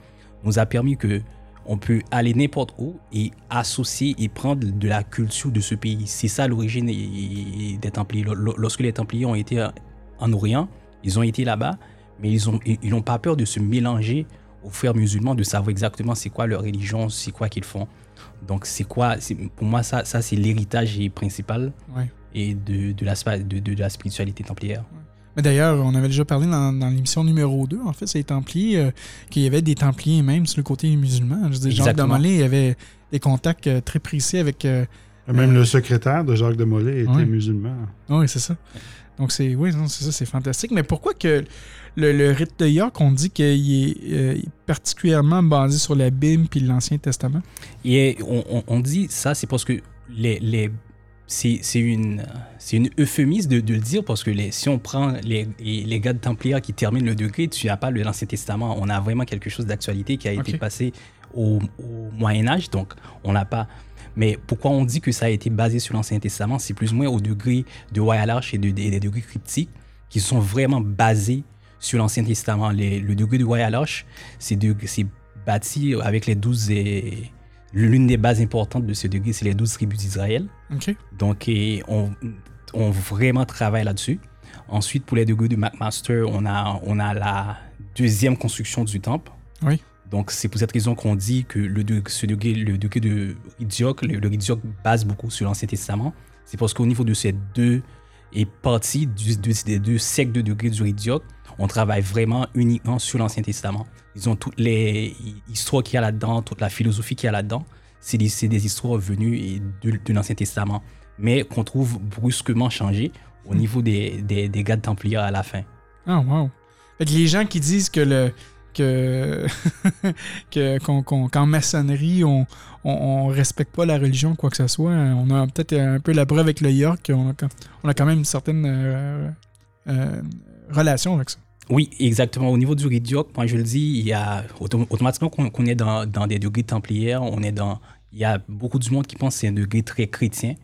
nous a permis que on peut aller n'importe où et associer et prendre de la culture de ce pays. C'est ça l'origine des Templiers. Lo- lo- Lorsque les Templiers ont été en Orient, ils ont été là-bas, mais ils ont ils n'ont pas peur de se mélanger aux frères musulmans, de savoir exactement c'est quoi leur religion, c'est quoi qu'ils font. Donc c'est quoi, pour moi ça, c'est l'héritage principal. Et de, de, la, de, de la spiritualité templière. Mais d'ailleurs, on avait déjà parlé dans, dans l'émission numéro 2, en fait, c'est les Templiers, euh, qu'il y avait des Templiers même sur le côté musulman. Je Jacques. Demolay il avait des contacts euh, très précis avec. euh, Même le secrétaire de Jacques de Molay était Ouais. musulman. oui, c'est ça. Donc, c'est oui, c'est ça, c'est fantastique. Mais pourquoi que le, le rite de York, on dit qu'il est euh, particulièrement basé sur la Bible puis l'Ancien Testament? Et on, on- on dit ça, c'est parce que les, les, c'est une, une euphémisme de, de le dire parce que les, si on prend les, les gars de Templiers qui terminent le degré, tu n'as pas l'Ancien Testament. On a vraiment quelque chose d'actualité qui a été passé au, au Moyen Âge, donc on n'a pas. Mais pourquoi on dit que ça a été basé sur l'Ancien Testament? C'est plus ou moins au degré de Royal Arch et de- des des degrés cryptiques qui sont vraiment basés sur l'Ancien Testament. Les- le degré de Royal Arch, c'est bâti avec les douze et l'une des bases importantes de ce degré, c'est les douze tribus d'Israël. Donc, et on, on vraiment travaille là-dessus. Ensuite, pour les degrés de McMaster, on a, on a la deuxième construction du temple. Oui. Donc, c'est pour cette raison qu'on dit que le, de- ce degré, le degré de Ridioc, le, le Ridioc base beaucoup sur l'Ancien Testament. C'est parce qu'au niveau de ces deux et parties du- de- des deux sectes de degrés du Ridioc, on travaille vraiment uniquement sur l'Ancien Testament. Ils ont toutes les histoires qu'il y a là-dedans, toute la philosophie qu'il y a là-dedans. C'est des, histoires venues de, de l'Ancien Testament, mais qu'on trouve brusquement changées au niveau des, des, des gars de Templiers à la fin. Ah, wow. Fait que les gens qui disent que le. que. qu'en maçonnerie, on, on, on respecte pas la religion, quoi que ce soit, on a peut-être un peu la preuve avec le York, on a, quand- on a quand même une certaine euh, euh, relation avec ça. Oui, exactement. Au niveau du Ridioc, moi je le dis, il y a autom- automatiquement qu'on est dans, dans des degrés templières, on est dans. Il y a beaucoup du monde qui pense que c'est un degré très chrétien.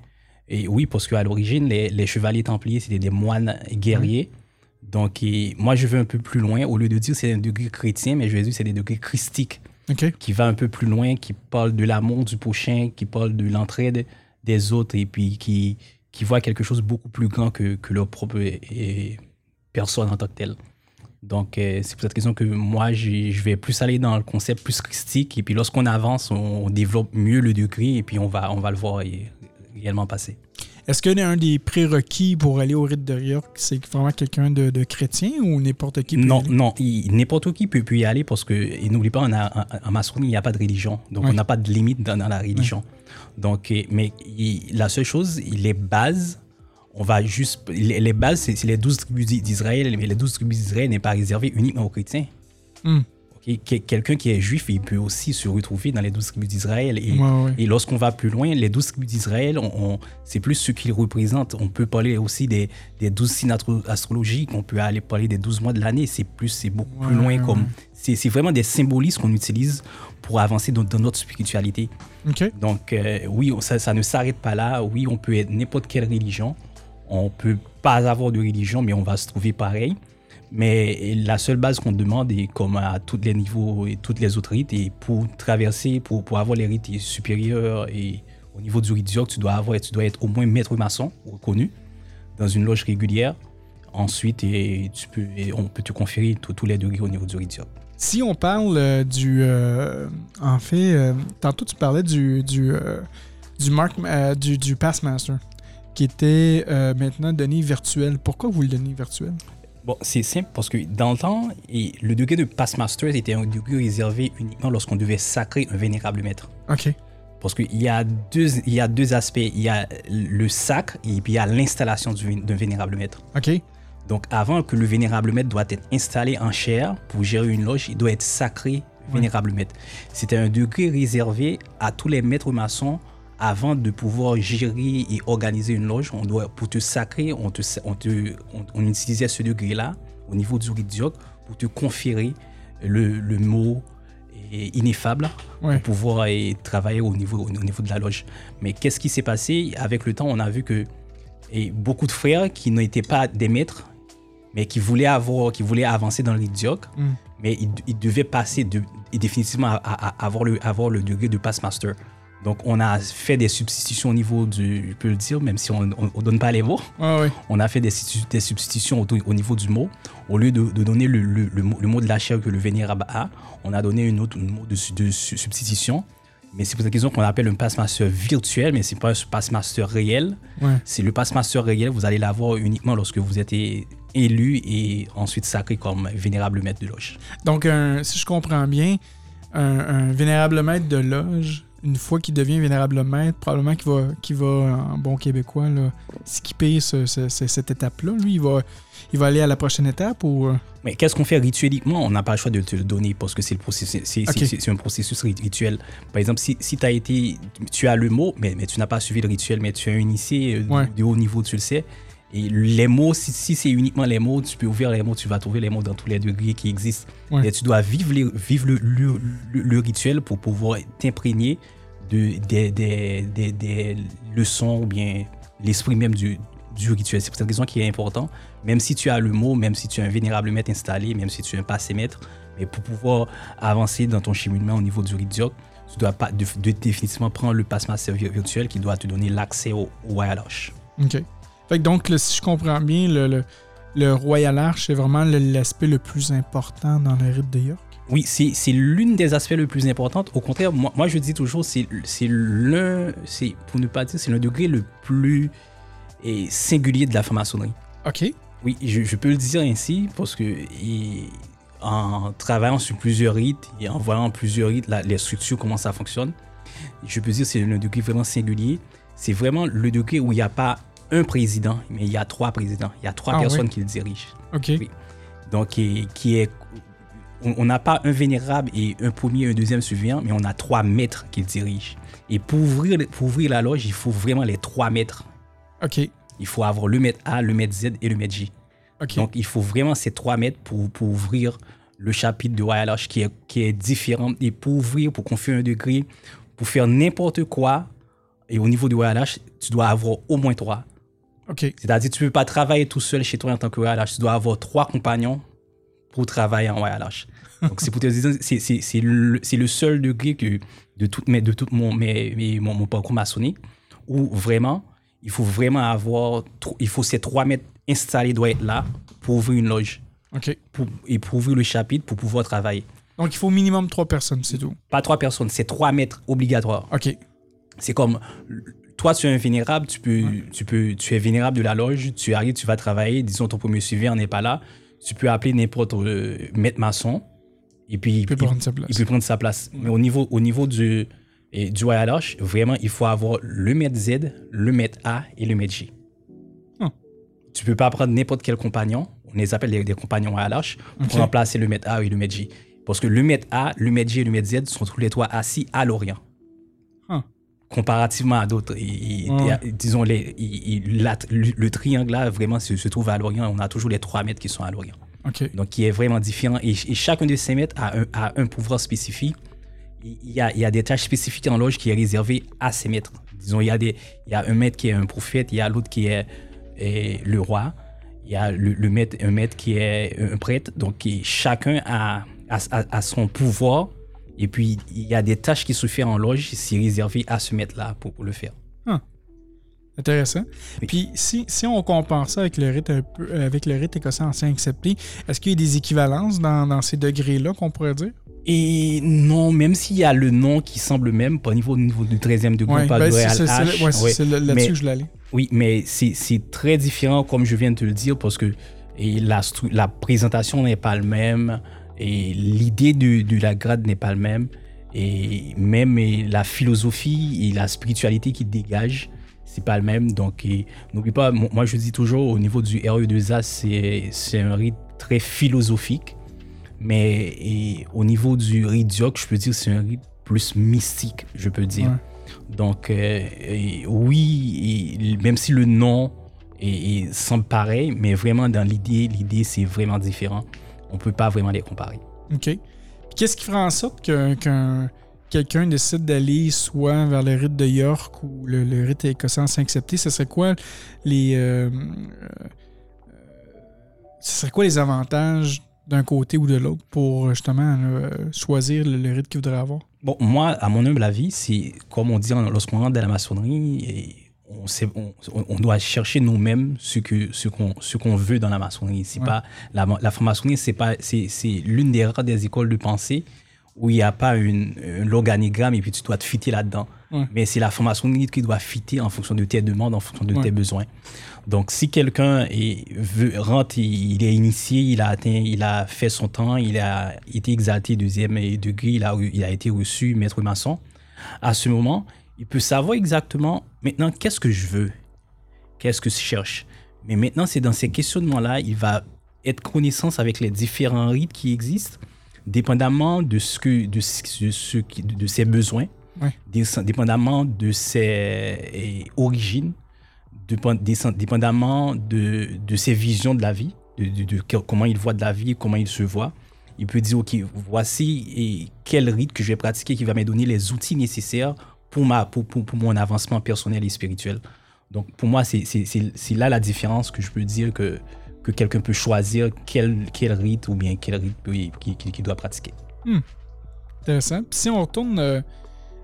Et oui, parce qu'à l'origine, les, les chevaliers templiers, c'était des moines guerriers. Donc, et moi, je vais un peu plus loin. Au lieu de dire que c'est un degré chrétien, mais je vais dire que c'est des degrés christiques qui va un peu plus loin, qui parle de l'amour du prochain, qui parle de l'entraide des autres et puis qui, qui voit quelque chose beaucoup plus grand que, que leur propre personne en tant que telle. Donc, euh, c'est pour cette raison que moi, je vais plus aller dans le concept plus christique. Et puis, lorsqu'on avance, on, développe mieux le degré et puis on va, on va le voir ré- réellement passer. Est-ce qu'un un des prérequis pour aller au rite de York, c'est vraiment quelqu'un de, de chrétien ou n'importe qui peut y Non, aller? non, n'importe qui peut, peut y aller parce que, et n'oublie pas, on a, en, maçonnerie, il n'y a pas de religion. Donc, on n'a pas de limite dans, dans la religion. Donc, euh, mais il- la seule chose, les bases, on va juste. Les, les bases, c'est les 12 tribus d'Israël, mais les 12 tribus d'Israël n'est pas réservé uniquement aux chrétiens. Hmm. Ok, que- Quelqu'un qui est juif, il peut aussi se retrouver dans les 12 tribus d'Israël. Et, Ouais, ouais. et lorsqu'on va plus loin, les 12 tribus d'Israël, on, on- c'est plus ce qu'ils représentent. On peut parler aussi des, 12 signes astro- astrologiques, on peut aller parler des 12 mois de l'année. C'est plus, c'est beaucoup plus loin. comme C'est vraiment des symbolismes qu'on utilise pour avancer dans, dans notre spiritualité. OK. Donc, euh, oui, ça ne s'arrête pas là. Oui, on peut être n'importe quelle religion. On peut pas avoir de religion, mais on va se trouver pareil. Mais la seule base qu'on demande, est comme à tous les niveaux et toutes les autres rites, et pour traverser, pour, pour avoir les rites supérieurs et au niveau du rite tu dois, avoir, tu dois être au moins maître maçon reconnu dans une loge régulière. Ensuite, et tu peux, et on peut te conférer tous les degrés au niveau du rite. Si on parle euh, du. euh, en fait, euh, tantôt tu parlais du, du, du, mark, du, du Passmaster, qui était euh, maintenant donné virtuel. Pourquoi vous le donnez virtuel? Bon, c'est simple parce que dans le temps, et le degré de Passmaster était un degré réservé uniquement lorsqu'on devait sacrer un vénérable maître. OK. Parce qu'il y, a deux- il y a deux aspects. Il y a le sacre et puis il y a l'installation d'un vénérable maître. OK. Donc avant que le vénérable maître doit être installé en chair pour gérer une loge, il doit être sacré vénérable maître. C'était un degré réservé à tous les maîtres maçons avant de pouvoir gérer et organiser une loge. On doit, pour te sacrer, on, te, on, te- on- on utilisait ce degré-là au niveau du rite diocre pour te conférer le, le mot eh, ineffable Ouais. pour pouvoir eh, travailler au niveau, au niveau de la loge. Mais qu'est-ce qui s'est passé? Avec le temps, on a vu que et beaucoup de frères qui n'étaient pas des maîtres, mais qui voulaient, avoir, qui voulaient avancer dans le Mm. mais ils, ils devaient passer de, et définitivement à, à- à avoir, le, avoir le degré de Passmaster. Donc, on a fait des substitutions au niveau du, je peux le dire, même si on ne donne pas les mots, Ouais, ouais. on a fait des, substitu- des substitutions au, au niveau du mot. Au lieu de, de donner le, le- le mot, le mot de la chair que le vénérable a, on a donné une autre un mot de, su- de su- substitution. Mais c'est pour cette raison qu'on appelle un passmaster virtuel, mais c'est pas un passmaster réel. Ouais. C'est le passmaster réel, vous allez l'avoir uniquement lorsque vous êtes élu et ensuite sacré comme vénérable maître de loge. Donc, un- si je comprends bien, un, un vénérable maître de loge, une fois qu'il devient vénérable maître, probablement qu'il va, qu'il va en bon québécois, là, skipper ce- ce- ce- cette étape-là. Lui, il va, il va aller à la prochaine étape ou. euh, Mais qu'est-ce qu'on fait ritueliquement On n'a pas le choix de te le donner parce que c'est le processus, c'est, c'est- Ok. c'est- c'est un processus rit- rituel. Par exemple, si, si tu as été, tu as le mot, mais, mais tu n'as pas suivi le rituel, mais tu es un initié euh, de- Ouais. de haut niveau, tu le sais. Et les mots, si, si c'est uniquement les mots, tu peux ouvrir les mots, tu vas trouver les mots dans tous les degrés qui existent. Ouais. Mais tu dois vivre, les- vivre le, le- le- le rituel pour pouvoir t'imprégner de, des, des- des- leçons ou bien l'esprit même du, du rituel. C'est pour cette raison qu'il est important, même si tu as le mot, même si tu es un vénérable maître installé, même si tu es un passé maître, mais pour pouvoir avancer dans ton cheminement au niveau du diocre, tu dois pas de, définitivement prendre le passe-master vir- virtuel qui doit te donner l'accès au, au Royal Arch. OK. Donc, si je comprends bien, le, le, le Royal Arch, c'est vraiment l'aspect le plus important dans le rite de York. Oui, c'est c'est l'une des aspects les plus importants. Au contraire, moi, moi je dis toujours, c'est c'est l'un, c'est pour ne pas dire, c'est le degré le plus eh, singulier de la franc-maçonnerie. OK. Oui, je, je peux le dire ainsi parce que et, en travaillant sur plusieurs rites et en voyant plusieurs rites, la- les structures, comment ça fonctionne, je peux dire que c'est un degré vraiment singulier. C'est vraiment le degré où il n'y a pas un président, mais il y a trois présidents. Il y a trois Ah, personnes oui. qui le dirigent. OK. Oui. Donc, et- qui est. On n'a pas un vénérable et un premier et un deuxième surveillant, mais on a trois maîtres qui le dirigent. Et pour ouvrir, pour ouvrir la loge, il faut vraiment les trois maîtres. OK. Il faut avoir le maître A, le maître Z et le maître J. OK. Donc, il faut vraiment ces trois mètres pour, pour ouvrir le chapitre de Royal Arch qui est, qui est différent. Et pour ouvrir, pour confier un degré, pour faire n'importe quoi, et au niveau du Royal Arch, tu dois avoir au moins trois. OK. C'est-à-dire, tu ne peux pas travailler tout seul chez toi en tant que Royal Arch. Tu dois avoir trois compagnons pour travailler en Arch. Donc, c'est pour te dire, c'est- le, le seul degré que, de tout, mes- de tout mon, mes- mon, mon parcours maçonnique où vraiment, il faut vraiment avoir, il faut ces trois mètres installés doivent être là pour ouvrir une loge. OK. pour, et pour ouvrir le chapitre pour pouvoir travailler. Donc, il faut au minimum trois personnes, c'est tout. Pas trois personnes, c'est trois mètres obligatoires. OK. C'est comme toi, tu es un vénérable, tu peux, tu peux, tu es vénérable de la loge, tu arrives, tu vas travailler. Disons ton premier suivant n'est pas là, tu peux appeler n'importe euh, maître maçon et puis Il peut prendre sa place. il peut prendre sa place. Mais au niveau, au niveau du, et du vraiment, il faut avoir le maître Z, le maître A et le maître J. Hum. Tu peux pas prendre n'importe quel compagnon, on les appelle des, compagnons Royal Arch, pour remplacer le maître A et le maître J. Parce que le maître A, le maître J et le maître Z sont tous les trois assis à l'Orient. Comparativement à d'autres. Disons, les, il- il- la- le, le triangle là, vraiment, se, se trouve à l'Orient. On a toujours les trois maîtres qui sont à l'Orient. Donc, qui est vraiment différent. Et, et chacun de ces maîtres a un, a un pouvoir spécifique. Il y, a, il y a des tâches spécifiques en loge qui est réservée à ces maîtres. Disons, il y a, des, il y a un maître qui est un prophète, il y a l'autre qui est, est le roi, il y a le, le maître, un maître qui est un prêtre. Donc, qui- chacun a, a, a- a son pouvoir. Et puis, il y a des tâches qui se font en loge, c'est réservé à ce maître-là pour, pour le faire. Intéressant. Oui. Puis si, si on compare ça avec le rite un peu euh, avec le rite écossais ancien accepté, est-ce qu'il y a des équivalences dans, dans ces degrés-là qu'on pourrait dire? Et non, même s'il y a le nom qui semble même, pas au niveau, au niveau du 13e degré, Ouais, pas ben, c'est Royal H, ouais, ouais. là- là-dessus Mais- que je l'allais. Oui, mais c'est très différent, comme je viens de te le dire, parce que et la, la présentation n'est pas le même, et l'idée de, de la grade n'est pas le même, et même et la philosophie et la spiritualité qui dégage, c'est pas le même. Donc, n'oublie pas, mo- moi je dis toujours, au niveau du RE2A, c'est un rite très philosophique, mais et au niveau du rite dioc, je peux dire c'est un rite plus mystique, je peux dire. Ouais. Donc, euh, et oui, et même si le nom semble pareil, mais vraiment dans l'idée, l'idée c'est vraiment différent. On peut pas vraiment les comparer. OK. Qu'est-ce qui ferait en sorte que- qu'un quelqu'un décide d'aller soit vers le rite de York ou le, le rite écossais accepté? Ce serait quoi les. euh, euh, ce serait quoi les avantages d'un côté ou de l'autre pour justement euh, choisir le, le rite qu'il voudrait avoir? Bon, moi, à mon humble avis, c'est comme on dit en- lorsqu'on rentre dans la maçonnerie, et on, sait- on, on doit chercher nous-mêmes ce que ce qu'on ce qu'on veut dans la maçonnerie. C'est Ouais. pas la, la franc-maçonnerie, c'est pas c'est c'est l'une des rares des écoles de pensée où il n'y a pas une, un organigramme et puis tu dois te fitter là-dedans. Ouais. Mais c'est la franc-maçonnerie qui doit fitter en fonction de tes demandes, en fonction de Ouais. tes besoins. Donc, si quelqu'un est- veut- rentre, il, il est initié, il a atteint, il a fait son temps, il a été exalté deuxième degré, il a, il a été reçu maître maçon, à ce moment, il peut savoir exactement maintenant qu'est-ce que je veux, qu'est-ce que je cherche? Mais maintenant, c'est dans ces questionnements-là, il va être connaissance avec les différents rites qui existent, dépendamment de ce que, de ce, de ce qui- de ses besoins, Ouais. dépendamment de ses eh, origines, dépend- dé- dépendamment de, de ses visions de la vie, de, comment il voit de la vie, comment il se voit. Il peut dire, OK, voici quel rite que je vais pratiquer qui va me donner les outils nécessaires pour, ma, pour, pour, pour mon avancement personnel et spirituel. Donc, pour moi, c'est là la différence que je peux dire que, que quelqu'un peut choisir quel, quel rite ou bien quel rite qu'il doit pratiquer. Intéressant. Puis si on retourne euh,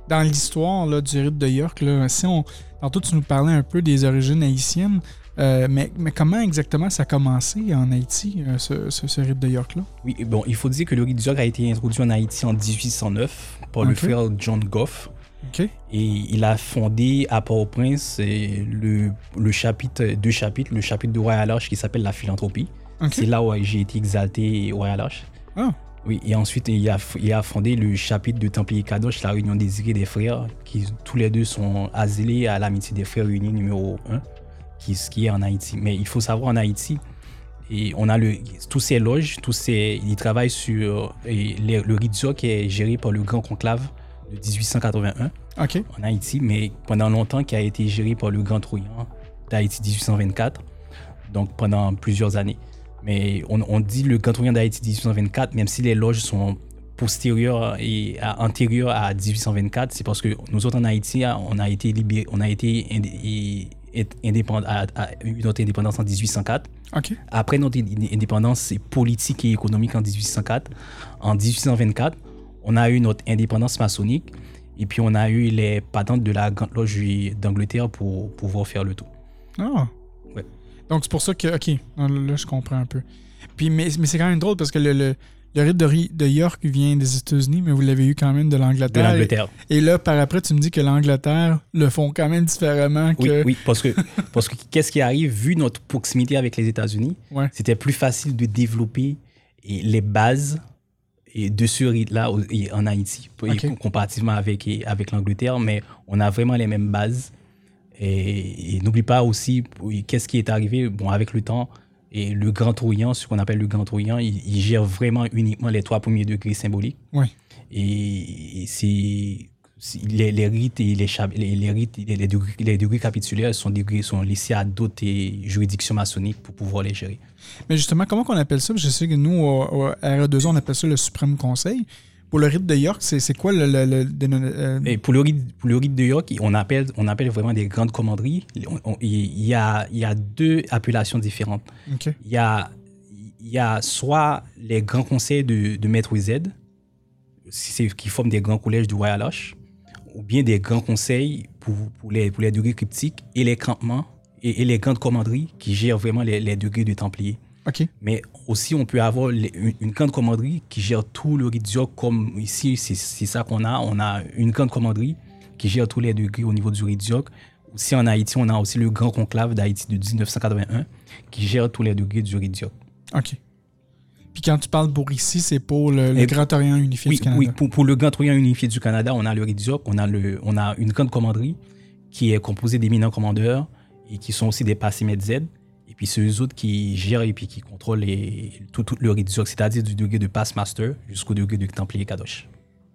dans l'histoire du rite de York, là, si on, tantôt tu nous parlais un peu des origines haïtiennes, euh, mais, mais comment exactement ça a commencé en Haïti, euh, ce, ce- ce rite de York-là? Oui, bon, il faut dire que le rite du York a été introduit en Haïti en 1809 par le frère John Goff. Et il a fondé à Port-au-Prince eh, le, le chapitre, deux chapitres, le chapitre de Royal Arch qui s'appelle la philanthropie. C'est là où j'ai été exalté Royal Arch. Ah. Oui, et ensuite il a, il a fondé le chapitre de Templier Kadosh, la réunion désirée des frères, qui tous les deux sont asélés à l'amitié des frères unis numéro 1, qui, qui est en Haïti. Mais il faut savoir en Haïti, et on a le, tous ces loges, tous ces, ils travaillent sur et les- le rite qui est géré par le Grand Conclave de 1881 OK. en Haïti, mais pendant longtemps qui a été géré par le Grand Troyan d'Haïti 1824, donc pendant plusieurs années. Mais on, on dit le Grand Troyan d'Haïti 1824, même si les loges sont postérieures et à- antérieures à 1824, c'est parce que nous autres en Haïti, on a été libérés, on a été indé- indépendant, eu notre indépendance en 1804. OK. Après notre ind- indépendance politique et économique en 1804, en 1824, on a eu notre indépendance maçonnique et puis on a eu les patentes de la Grande Loge d'Angleterre pour pouvoir faire le tout. Ah. Ouais. Donc c'est pour ça que. OK. Là, je comprends un peu. Puis, mais, mais c'est quand même drôle parce que le, le, le rite de, de York vient des États-Unis, mais vous l'avez eu quand même de De l'Angleterre. l'Angleterre. Et là, par après, tu me dis que l'Angleterre le font quand même différemment Oui, que. oui, parce que, parce que qu'est-ce qui arrive, vu notre proximité avec les États-Unis, Ouais. c'était plus facile de développer les bases de ce et en Haïti, comparativement avec, avec l'Angleterre, mais on a vraiment les mêmes bases. Et, et n'oublie pas aussi, qu'est-ce qui est arrivé? Bon, avec le temps, et le Grand Orient, ce qu'on appelle le Grand Orient, il, il gère vraiment uniquement les trois premiers degrés symboliques. Ouais. Et, c'est- les, les rites et les, les, rites, les, les degrés, les degrés capitulaires sont, degrés, sont laissés à d'autres eh, juridictions maçonniques pour pouvoir les gérer. Mais justement, comment qu'on appelle ça? Je sais que nous, au, au RE2A, on appelle ça le Suprême Conseil. Pour le rite de York, c'est quoi le. le, le- le- euh, Et pour le rite, pour le rite de York, on appelle, on appelle vraiment des grandes commanderies. On- on- Il y, a, y a deux appellations différentes. Il y a, y a soit les grands conseils de, de Maître Z, qui forment des grands collèges du Royal Arch, ou bien des grands conseils pour, pour, les, pour les degrés cryptiques et les campements et, et les grandes commanderies qui gèrent vraiment les, les degrés de Templiers. OK. Mais aussi, on peut avoir les- une, une grande commanderie qui gère tout le d'York, comme ici, c'est ça qu'on a. On a une grande commanderie qui gère tous les degrés au niveau du d'York. Aussi en Haïti, on a aussi le grand conclave d'Haïti de 1981 qui gère tous les degrés du d'York. OK. Puis quand tu parles pour ici, c'est pour le, le Et- Grand Orient unifié Oui, du Canada. oui pour, pour le Grand Orient unifié du Canada, on a le d'York, on, a le- on a une grande commanderie qui est composée d'éminents commandeurs et qui sont aussi des passimètres Z. Et puis c'est eux autres qui gèrent et puis qui contrôlent les- tout, tout le d'York, c'est-à-dire du degré de Passmaster jusqu'au degré de Templier Kadosh.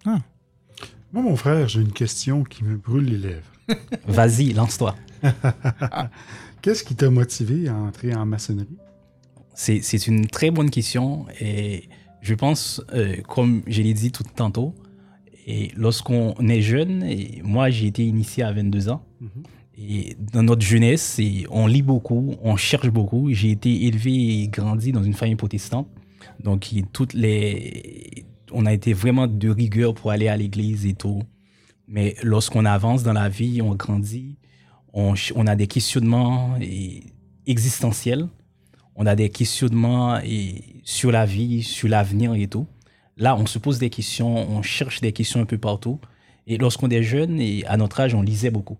Moi, mon frère, j'ai une question qui me brûle les lèvres. Vas-y, lance-toi. Qu'est-ce qui t'a motivé à entrer en maçonnerie? C'est une très bonne question et je pense, euh, comme je l'ai dit tout tantôt, et lorsqu'on est jeune, et moi j'ai été initié à 22 ans, Mhm. et dans notre jeunesse, et on lit beaucoup, on cherche beaucoup. J'ai été élevé et grandi dans une famille protestante, donc toutes les, on a été vraiment de rigueur pour aller à l'église et tout. Mais lorsqu'on avance dans la vie, on grandit, on, a des questionnements et- existentiels on a des questionnements et, sur la vie, sur l'avenir et tout. Là, on se pose des questions, on cherche des questions un peu partout. Et lorsqu'on est jeune, et à notre âge, on lisait beaucoup.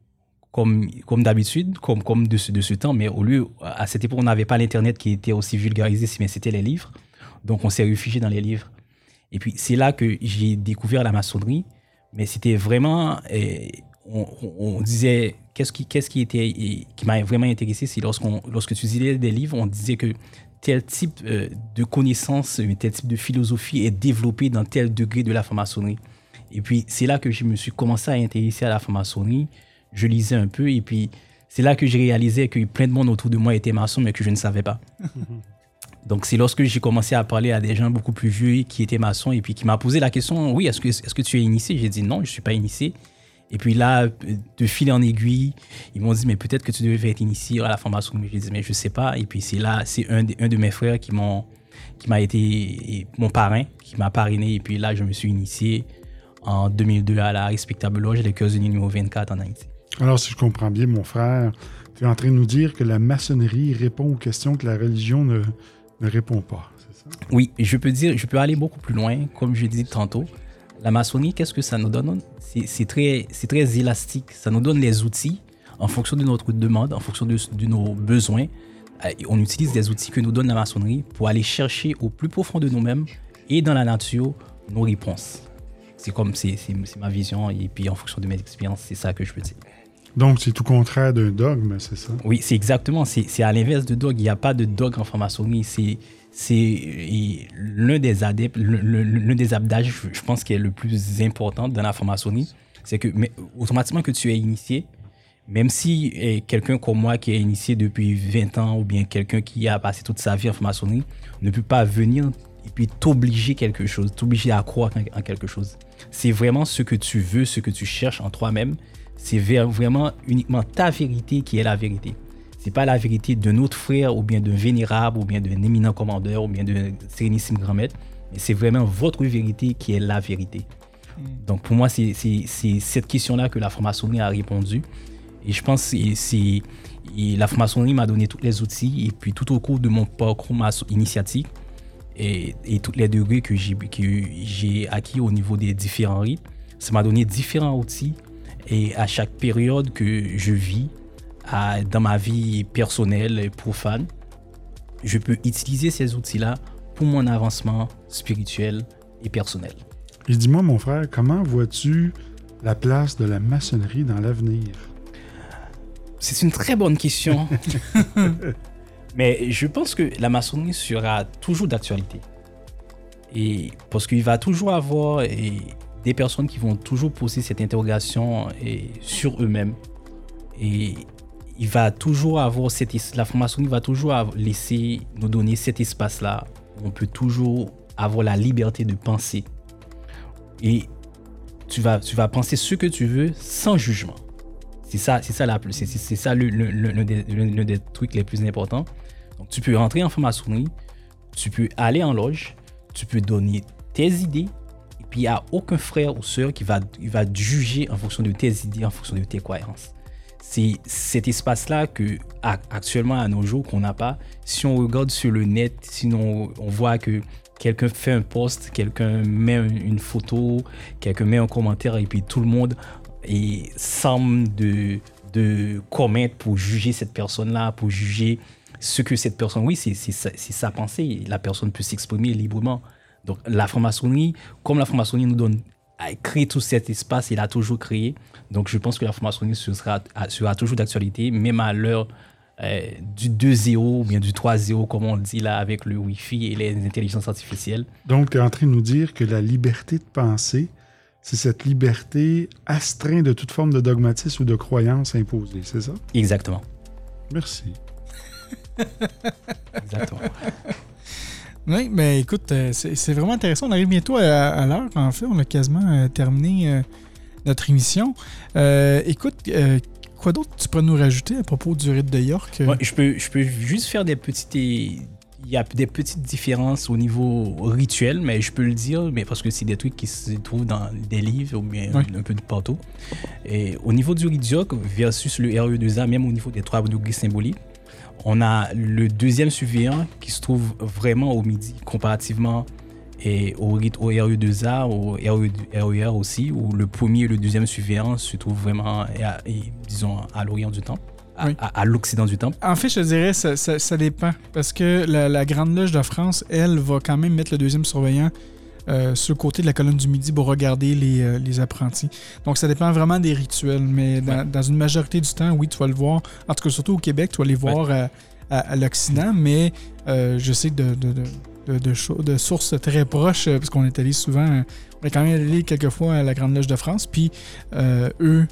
Comme, comme d'habitude, comme, comme de, ce, de ce temps, mais au lieu, à cette époque, on n'avait pas l'Internet qui était aussi vulgarisé, mais c'était les livres. Donc, on s'est réfugié dans les livres. Et puis, c'est là que j'ai découvert la maçonnerie. Mais c'était vraiment. eh, on, on- on disait. Qu'est-ce qui, qu'est-ce qui, était, qui m'a vraiment intéressé, c'est lorsqu'on, lorsque tu lisais des livres, on disait que tel type euh, de connaissance, euh, tel type de philosophie est développé dans tel degré de la franc-maçonnerie. Et puis, c'est là que je me suis commencé à intéresser à la franc-maçonnerie. Je lisais un peu, et puis, c'est là que j'ai réalisé que plein de monde autour de moi était maçon, mais que je ne savais pas. Donc, c'est lorsque j'ai commencé à parler à des gens beaucoup plus vieux qui étaient maçons et puis qui m'a posé la question Oui, est-ce que, est que tu es initié? J'ai dit non, je ne suis pas initié. Et puis là, de fil en aiguille, ils m'ont dit Mais peut-être que tu devais être initié à la formation. J'ai dit Mais je ne sais pas. Et puis c'est là, c'est un, de mes frères qui m'ont qui m'a été mon parrain, qui m'a parrainé. Et puis là, je me suis initié en 2002 à la respectable loge des Cœurs Unis numéro 24 en Haïti. Alors, si je comprends bien, mon frère, tu es en train de nous dire que la maçonnerie répond aux questions que la religion ne, ne répond pas, c'est ça? Oui, je peux dire, je peux aller beaucoup plus loin, comme je disais tantôt. La maçonnerie, qu'est-ce que ça nous donne? C'est très, très élastique. Ça nous donne les outils en fonction de notre demande, en fonction de, nos besoins. Euh, On utilise des outils que nous donne la maçonnerie pour aller chercher au plus profond de nous-mêmes et dans la nature nos réponses. C'est comme, c'est ma vision et puis en fonction de mes expériences, c'est ça que je peux dire. Donc, c'est tout contraire d'un dogme, c'est ça? Oui, c'est exactement. C'est à l'inverse de dogme. Il n'y a pas de dogme en franc-maçonnerie. C'est l'un des adeptes, l'un des abdages, je- pense, qui est le plus important dans la franc-maçonnerie. C'est que mais, automatiquement que tu es initié, même si eh, quelqu'un comme moi qui est initié depuis 20 ans ou bien quelqu'un qui a passé toute sa vie en franc-maçonnerie ne peut pas venir et puis t'obliger quelque chose, t'obliger à croire en quelque chose. C'est vraiment ce que tu veux, ce que tu cherches en toi-même. C'est vraiment uniquement ta vérité qui est la vérité. C'est pas la vérité d'un autre frère ou bien d'un vénérable ou bien d'un éminent commandeur ou bien d'un sérénissime grand maître, mais c'est vraiment votre vérité qui est la vérité. Donc pour moi, c'est cette question-là que la franc-maçonnerie a répondu. Et je pense que c'est la franc-maçonnerie m'a donné tous les outils et puis tout au cours de mon parcours initiatique et, et tous les degrés que j'ai que j'ai acquis au niveau des différents rites, ça m'a donné différents outils et à chaque période que je vis à- dans ma vie personnelle et profane, je peux utiliser ces outils-là pour mon avancement spirituel et personnel. Et dis-moi, mon frère, comment vois-tu la place de la maçonnerie dans l'avenir? C'est une très bonne question. Mais je pense que la maçonnerie sera toujours d'actualité. Et parce qu'il va toujours avoir et, des personnes qui vont toujours poser cette interrogation et, sur eux-mêmes. Et il va toujours avoir cette, la maçonnerie va toujours laisser nous donner cet espace-là on peut toujours avoir la liberté de penser. Et tu vas, tu vas penser ce que tu veux sans jugement. C'est ça, c'est ça, la, c'est, c'est- ça le- le- le- des, des trucs les plus importants. Donc, tu peux rentrer en franc-maçonnerie, tu peux aller en loge, tu peux donner tes idées, puis il n'y a aucun frère ou sœur qui va, va juger en fonction de tes idées, en fonction de tes croyances. C'est cet espace-là que, actuellement, à nos jours, qu'on n'a pas. Si on regarde sur le net, sinon on voit que quelqu'un fait un post, quelqu'un met un- une photo, quelqu'un met un commentaire, et puis tout le monde et semble de, de commettre pour juger cette personne-là, pour juger ce que cette personne... Oui, c'est sa pensée. La personne peut s'exprimer librement. Donc la franc-maçonnerie, comme la franc-maçonnerie nous donne à créer tout cet espace, il a toujours créé. Donc je pense que la franc-maçonnerie sera, sera toujours d'actualité, même à l'heure euh, du 2-0 ou bien du 3-0, comme on le dit là, avec le Wi-Fi et les intelligences artificielles. Donc, tu es en train de nous dire que la liberté de penser, c'est cette liberté astreinte de toute forme de dogmatisme ou de croyance imposée, c'est ça? Exactement. Merci. Exactement. Oui, mais écoute, euh, c'est vraiment intéressant. On arrive bientôt à, à l'heure. En fait, on a quasiment euh, terminé euh, notre émission. Euh, écoute, euh, quoi d'autre tu pourrais nous rajouter à propos du rite de York? Ouais, je, peux, je peux juste faire des petites. Il y a des petites différences au niveau rituel, mais je peux le dire, mais parce que c'est des trucs qui se trouvent dans des livres ou bien un peu de partout. Et au niveau du rite d'York versus le RE2A, même au niveau des trois degrés symboliques, on a le deuxième surveillant qui se trouve vraiment au midi comparativement et au rite au RE2A, au RE, RER aussi, où le premier et le deuxième surveillant se trouvent vraiment, à- et, disons, à l'orient du temple, à, Oui. à- à l'occident du temple. En fait, je dirais, ça, ça- ça dépend. Parce que la, la Grande Loge de France, elle, va quand même mettre le deuxième surveillant euh, sur le côté de la colonne du Midi pour regarder les, euh, les apprentis. Donc, ça dépend vraiment des rituels. Mais dans, Ouais. dans une majorité du temps, oui, tu vas le voir. En tout cas, surtout au Québec, tu vas les voir à, à- à l'Occident. Mais euh, je sais de, de, de, de, sources très proches, parce qu'on est allé souvent, on est quand même allé quelques fois à la Grande Loge de France. Puis, eux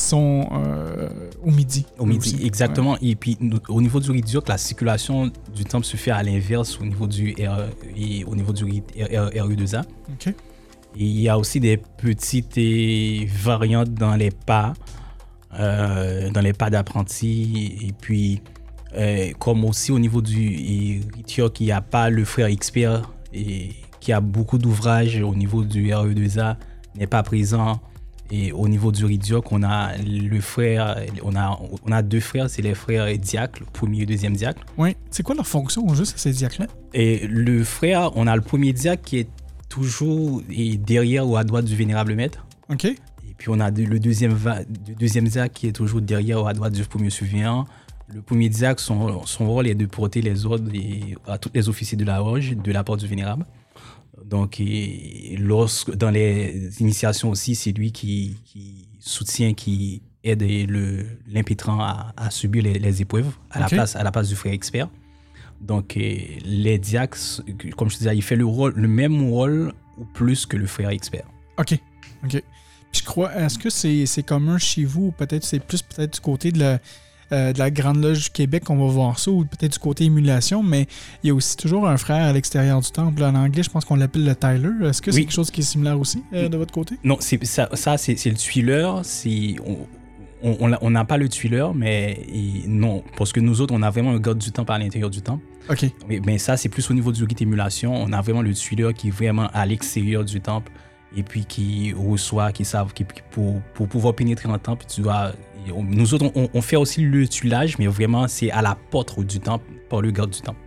sont euh, au Midi. Au midi, aussi. exactement. Et puis, au niveau du d'York, la circulation du temple se fait à l'inverse au niveau du, R, et au niveau du rite RE2A. Ouais. OK. Et il y a aussi des petites eh, variantes dans les pas, euh, dans les pas d'apprentis. Et puis, euh, comme aussi au niveau du York, il n'y a pas le frère expert et qui a beaucoup d'ouvrages au niveau du RE2A, n'est pas présent. Et au niveau du York, on a le frère, on a, on a deux frères, c'est les frères diacres, premier et deuxième diacre. Oui. C'est quoi leur fonction juste à ces diacres-là? Et le frère, on a le premier diacre qui est toujours derrière ou à droite du vénérable maître. OK. Et puis on a le deuxième, le deuxième diacre qui est toujours derrière ou à droite du premier surveillant. Le premier diacre, son, son rôle est de porter les ordres à tous les officiers de la loge de la part du vénérable. Donc, et lorsque, dans les initiations aussi, c'est lui qui, qui soutient, qui aide le- l'impétrant à, à subir les, les épreuves à, la place, à la place du frère expert. Donc, et les diacres, comme je te disais, il fait le, rôle, le même rôle ou plus que le frère expert. OK. OK. Je crois, est-ce que c'est c'est commun chez vous ou peut-être c'est plus peut-être du côté de la, euh, de la Grande Loge du Québec qu'on va voir ça ou peut-être du côté émulation, mais il y a aussi toujours un frère à l'extérieur du temple. En anglais, je pense qu'on l'appelle le Tyler. Est-ce que c'est quelque chose qui est similaire aussi euh, de votre côté? Non, ça, ça c'est le tuileur. On on- on on n'a pas le tuileur, mais non, parce que nous autres, on a vraiment un garde du temple à l'intérieur du temple. OK. Mais, mais ça, c'est plus au niveau du rite émulation. On a vraiment le tuileur qui est vraiment à l'extérieur du temple et puis qui reçoit, qui savent, qui, pour, pour pouvoir pénétrer le temple, tu dois on- nous autres, on, on fait aussi le tuilage, mais vraiment, c'est à la porte du temple, par le garde du temple.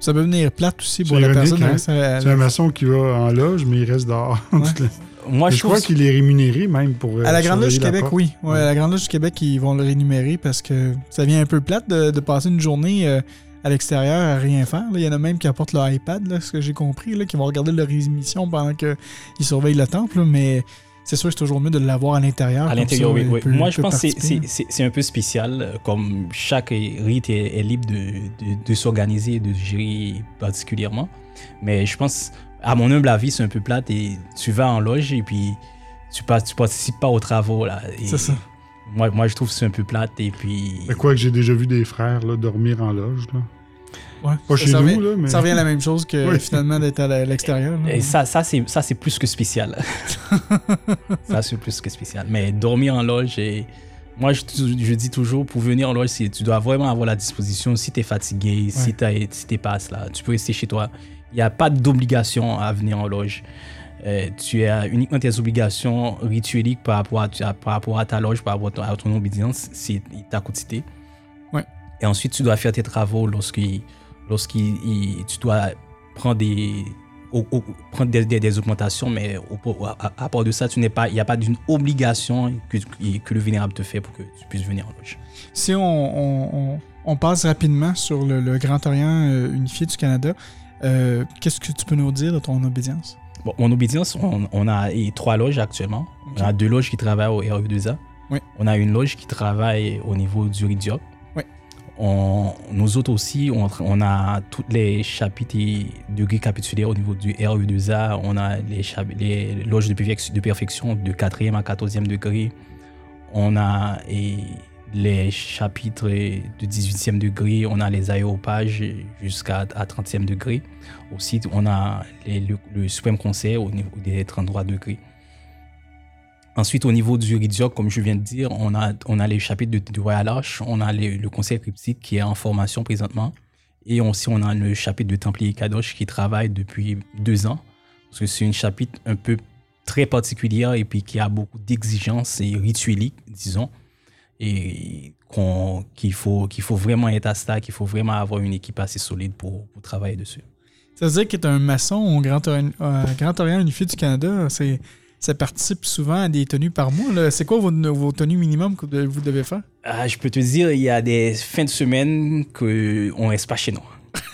Ça peut venir plate aussi pour la ironique, personne. hein? hein, C'est un maçon qui va en loge, mais il reste dehors. Ouais. Moi, je, je crois trouve qu'il est rémunéré même pour. euh, À la Grande Loge du Québec, porte. oui. Ouais, à la Grande Loge du Québec, ils vont le rémunérer parce que ça vient un peu plate de, de passer une journée euh, à l'extérieur à rien faire. là. Il y en a même qui apportent leur iPad, là, ce que j'ai compris, là, qui vont regarder leur émission pendant qu'ils surveillent le temple. là, mais c'est sûr que c'est toujours mieux de l'avoir à l'intérieur. À l'intérieur, oui. il oui. peut- Moi, je pense que c'est- un peu spécial. euh, Comme chaque rite est, est libre de, de, de s'organiser et de gérer particulièrement. Mais je pense, à mon humble avis, c'est un peu plate. Et tu vas en loge et puis tu, pas, tu participes pas aux travaux. là. C'est ça. Moi, moi, je trouve que c'est un peu plate. Et puis. Mais quoi que j'ai déjà vu des frères là, dormir en loge. Là. Ouais. Pas Ça- chez ça nous, revient- là, mais. Ça revient à la même chose que Oui. finalement d'être à l'extérieur. Et ça, ça c'est plus que spécial. ça, c'est plus que spécial. Mais dormir en loge, et... moi, je, je dis toujours, pour venir en loge, tu dois vraiment avoir la disposition. Si tu es fatigué, si tu si t'es pas là, tu peux rester chez toi. Il n'y a pas d'obligation à venir en loge. Euh, tu as uniquement tes obligations ritueliques par rapport à, à- par rapport à ta loge, par rapport à ton, à ton obédience, c'est ta quotité. Et ensuite, tu dois faire tes travaux lorsqu'il, lorsqu'il, il- tu dois prendre des, au- au- prendre des, des- des augmentations, mais au- à, à part de ça, tu n'es pas, il n'y a pas d'une obligation que, que le vénérable te fait pour que tu puisses venir en loge. Si on, on- on- on passe rapidement sur le, le Grand Orient euh, unifié du Canada, euh, qu'est-ce que tu peux nous dire de ton obédience? Bon, mon obédience, on, on a trois loges actuellement. On a deux loges qui travaillent au RE2A. Oui. On a une loge qui travaille au niveau du RIDIOP. On, nous autres aussi, on, on a tous les chapitres et degrés capitulaires au niveau du RE2A. On a les, les loges de, de perfection de 4e à 14e degré. On a et les chapitres de 18e degré. On a les aéropages jusqu'à à 30e degré. Aussi, on a les- le, le Suprême Conseil au niveau des 33 degrés. Ensuite, au niveau du Ridioc, comme je viens de dire, on a, on a les chapitres du Royal Arch, on a le Conseil cryptique qui est en formation présentement, et aussi on a le chapitre de Templier Kadosh qui travaille depuis deux ans, parce que c'est un chapitre un peu très particulier et puis qui a beaucoup d'exigences et ritueliques, disons, et qu'il faut, qu'il faut vraiment être à ça, qu'il faut vraiment avoir une équipe assez solide pour, travailler dessus. Ça veut dire que tu un maçon au Grand Grand Orient unifié du Canada. C'est, ça participe souvent à des tenues par mois. C'est quoi vos, vos tenues minimum que vous devez faire? Ah, je peux te dire, il y a des fins de semaine qu'on reste pas chez nous.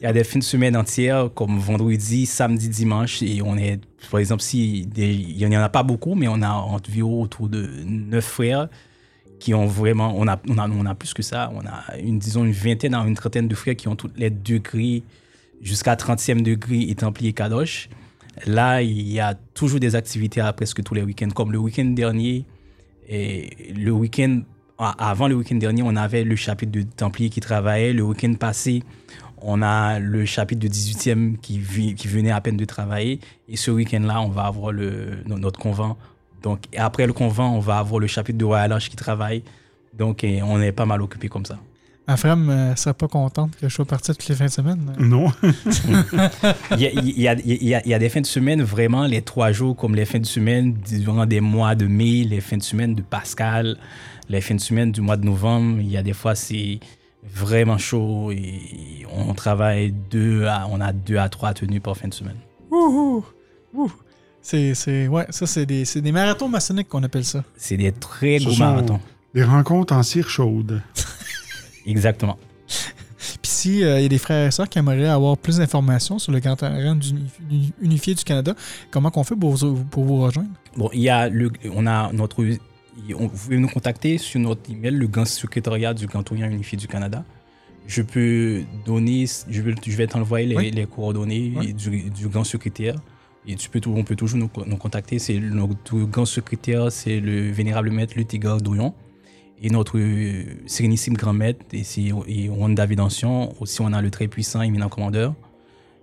il y a des fins de semaine entières, comme vendredi, samedi, dimanche, et on est, par exemple, si des- il n'y en a pas beaucoup, mais on a environ autour de neuf frères qui ont vraiment, on a, on a, on a plus que ça, on a une, disons, une vingtaine à une trentaine de frères qui ont tous les degrés jusqu'à 30e degré et Templier Kadosh. Là, il y a toujours des activités à presque tous les week-ends, comme le week-end dernier, le week-end, avant le week-end dernier, on avait le chapitre de Templier qui travaillait. Le week-end passé, on a le chapitre de 18e qui, venait à peine de travailler. Et ce week-end-là, on va avoir notre convent. Donc, après le convent, on va avoir le chapitre de Royal Arch qui travaille. Donc, on est pas mal occupé comme ça. Ma femme ne serait pas contente que je sois parti toutes les fins de semaine. Non. Il y a, il y a- il y a- il y a des fins de semaine, vraiment, les trois jours, comme les fins de semaine durant des mois de mai, les fins de semaine de Pascal, les fins de semaine du mois de novembre. Il y a des fois, c'est vraiment chaud et on travaille deux à, on a deux à trois tenues par fin de semaine. Wouhou! Wouh! C'est, c'est, ouais, ça, c'est des, c'est des marathons maçonniques qu'on appelle ça. C'est des très Ce gros marathons. Des rencontres en cire chaude. Exactement. Puis si il y a des frères et sœurs qui aimeraient avoir plus d'informations sur le Grand unifié du Canada, comment qu'on fait pour vous, pour vous rejoindre? Bon, il y a le, on a notre, on- vous pouvez nous contacter sur notre email, le grand secrétariat du Grand Orient Unifié du Canada. Je peux donner, je vais, je vais t'envoyer les, Oui. les coordonnées Oui. du, du grand secrétaire. Et tu peux, on peut toujours nous, nous contacter. C'est le- notre grand secrétaire, c'est le vénérable maître Lutigar Douillon. Et notre euh, sérénissime grand maître, et c'est Juan David Ancien. Aussi, on a le très puissant éminent commandeur.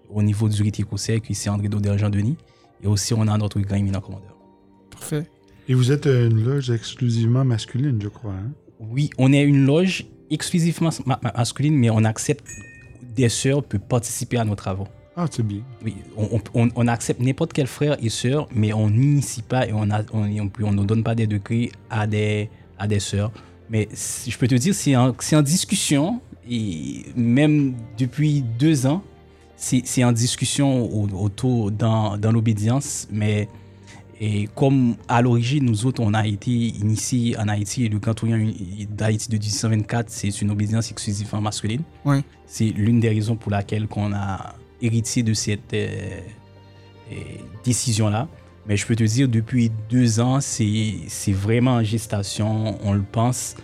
Au niveau du rite écossais, qui c'est André Dauder Jean Denis. Et aussi, on a notre grand éminent commandeur. Parfait. Et vous êtes une loge exclusivement masculine, je crois. hein? Oui, on est une loge exclusivement ma- ma- masculine, mais on accepte des sœurs peuvent participer à nos travaux. Ah, c'est bien. Oui, on, on- on accepte n'importe quel frère et sœur, mais on n'initie pas et on a- on on- on ne donne pas des degrés à des, à des sœurs. Mais je peux te dire, c'est en, discussion, et même depuis deux ans, c'est en discussion au- autour dans, dans l'obédience, mais et comme à l'origine, nous autres, on a été initiés en Haïti, et le canton d'Haïti de 1824, c'est une obédience exclusivement masculine. C'est l'une des raisons pour laquelle qu'on a hérité de cette euh, euh, décision-là. Mais je peux te dire, depuis deux ans, c'est vraiment en gestation, on le pense.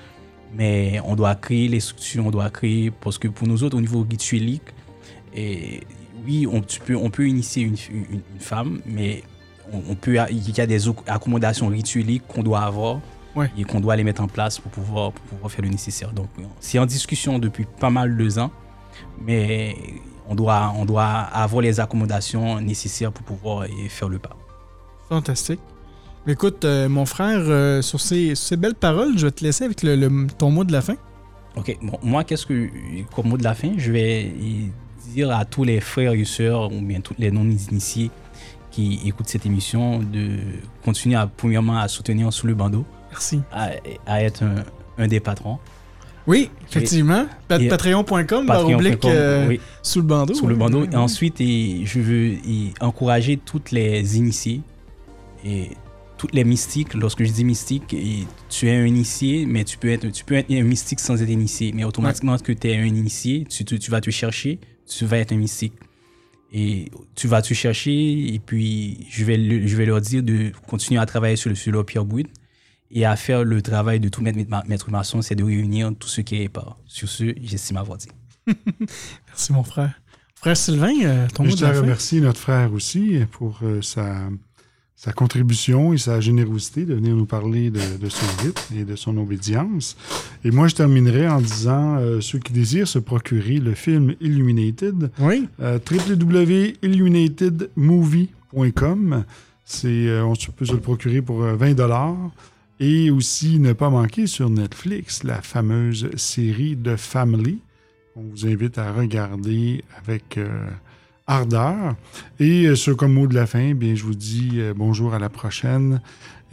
Mais on doit créer les structures, on doit créer, parce que pour nous autres, au niveau rituelique, et oui, on, tu peux, on peut initier une, une- une femme, mais on, on peut, il y a des accommodations ritueliques qu'on doit avoir Ouais. et qu'on doit les mettre en place pour pouvoir, pour pouvoir faire le nécessaire. Donc, c'est en discussion depuis pas mal de deux ans, mais on doit, on doit avoir les accommodations nécessaires pour pouvoir faire le pas. Fantastique. Écoute, euh, mon frère, euh, sur, ces, sur ces belles paroles, je vais te laisser avec le, le- ton mot de la fin. Ok, bon, moi, qu'est-ce que, comme mot de la fin, je vais dire à tous les frères et sœurs, ou bien tous les non-initiés qui écoutent cette émission, de continuer à, premièrement, à soutenir sous le bandeau, Merci. à, à être un, un des patrons. Oui, effectivement. Patreon.com, Patreon.com, euh, oui, sous le bandeau. sous le bandeau. Et ensuite, et je veux et encourager toutes les initiés et toutes les mystiques. Lorsque je dis mystique, et tu es un initié, mais tu peux être, tu peux être un mystique sans être initié. Mais automatiquement que tu es un initié, tu, vas te chercher, tu vas être un mystique. Et tu vas te chercher, et puis je vais, le- je vais leur dire de continuer à travailler sur le, sur leur pierre brute et à faire le travail de tout maître, maître maçon, c'est de réunir tout ce qui est pas. Sur ce, j'estime avoir dit. Merci, mon frère. Frère Sylvain, euh, ton mot Je de tiens la à fin? remercier notre frère aussi pour euh, sa, sa contribution et sa générosité de venir nous parler de, de son rite et de son obédience. Et moi, je terminerai en disant, euh, ceux qui désirent se procurer le film Illuminated, Oui, euh, www.illuminatedmovie.com. C'est, euh, on peut se le procurer pour euh, 20 dollars. Et aussi, ne pas manquer sur Netflix la fameuse série de Family. On vous invite à regarder avec euh, ardeur. Et euh, sur comme mot de la fin, bien, je vous dis euh, bonjour à la prochaine.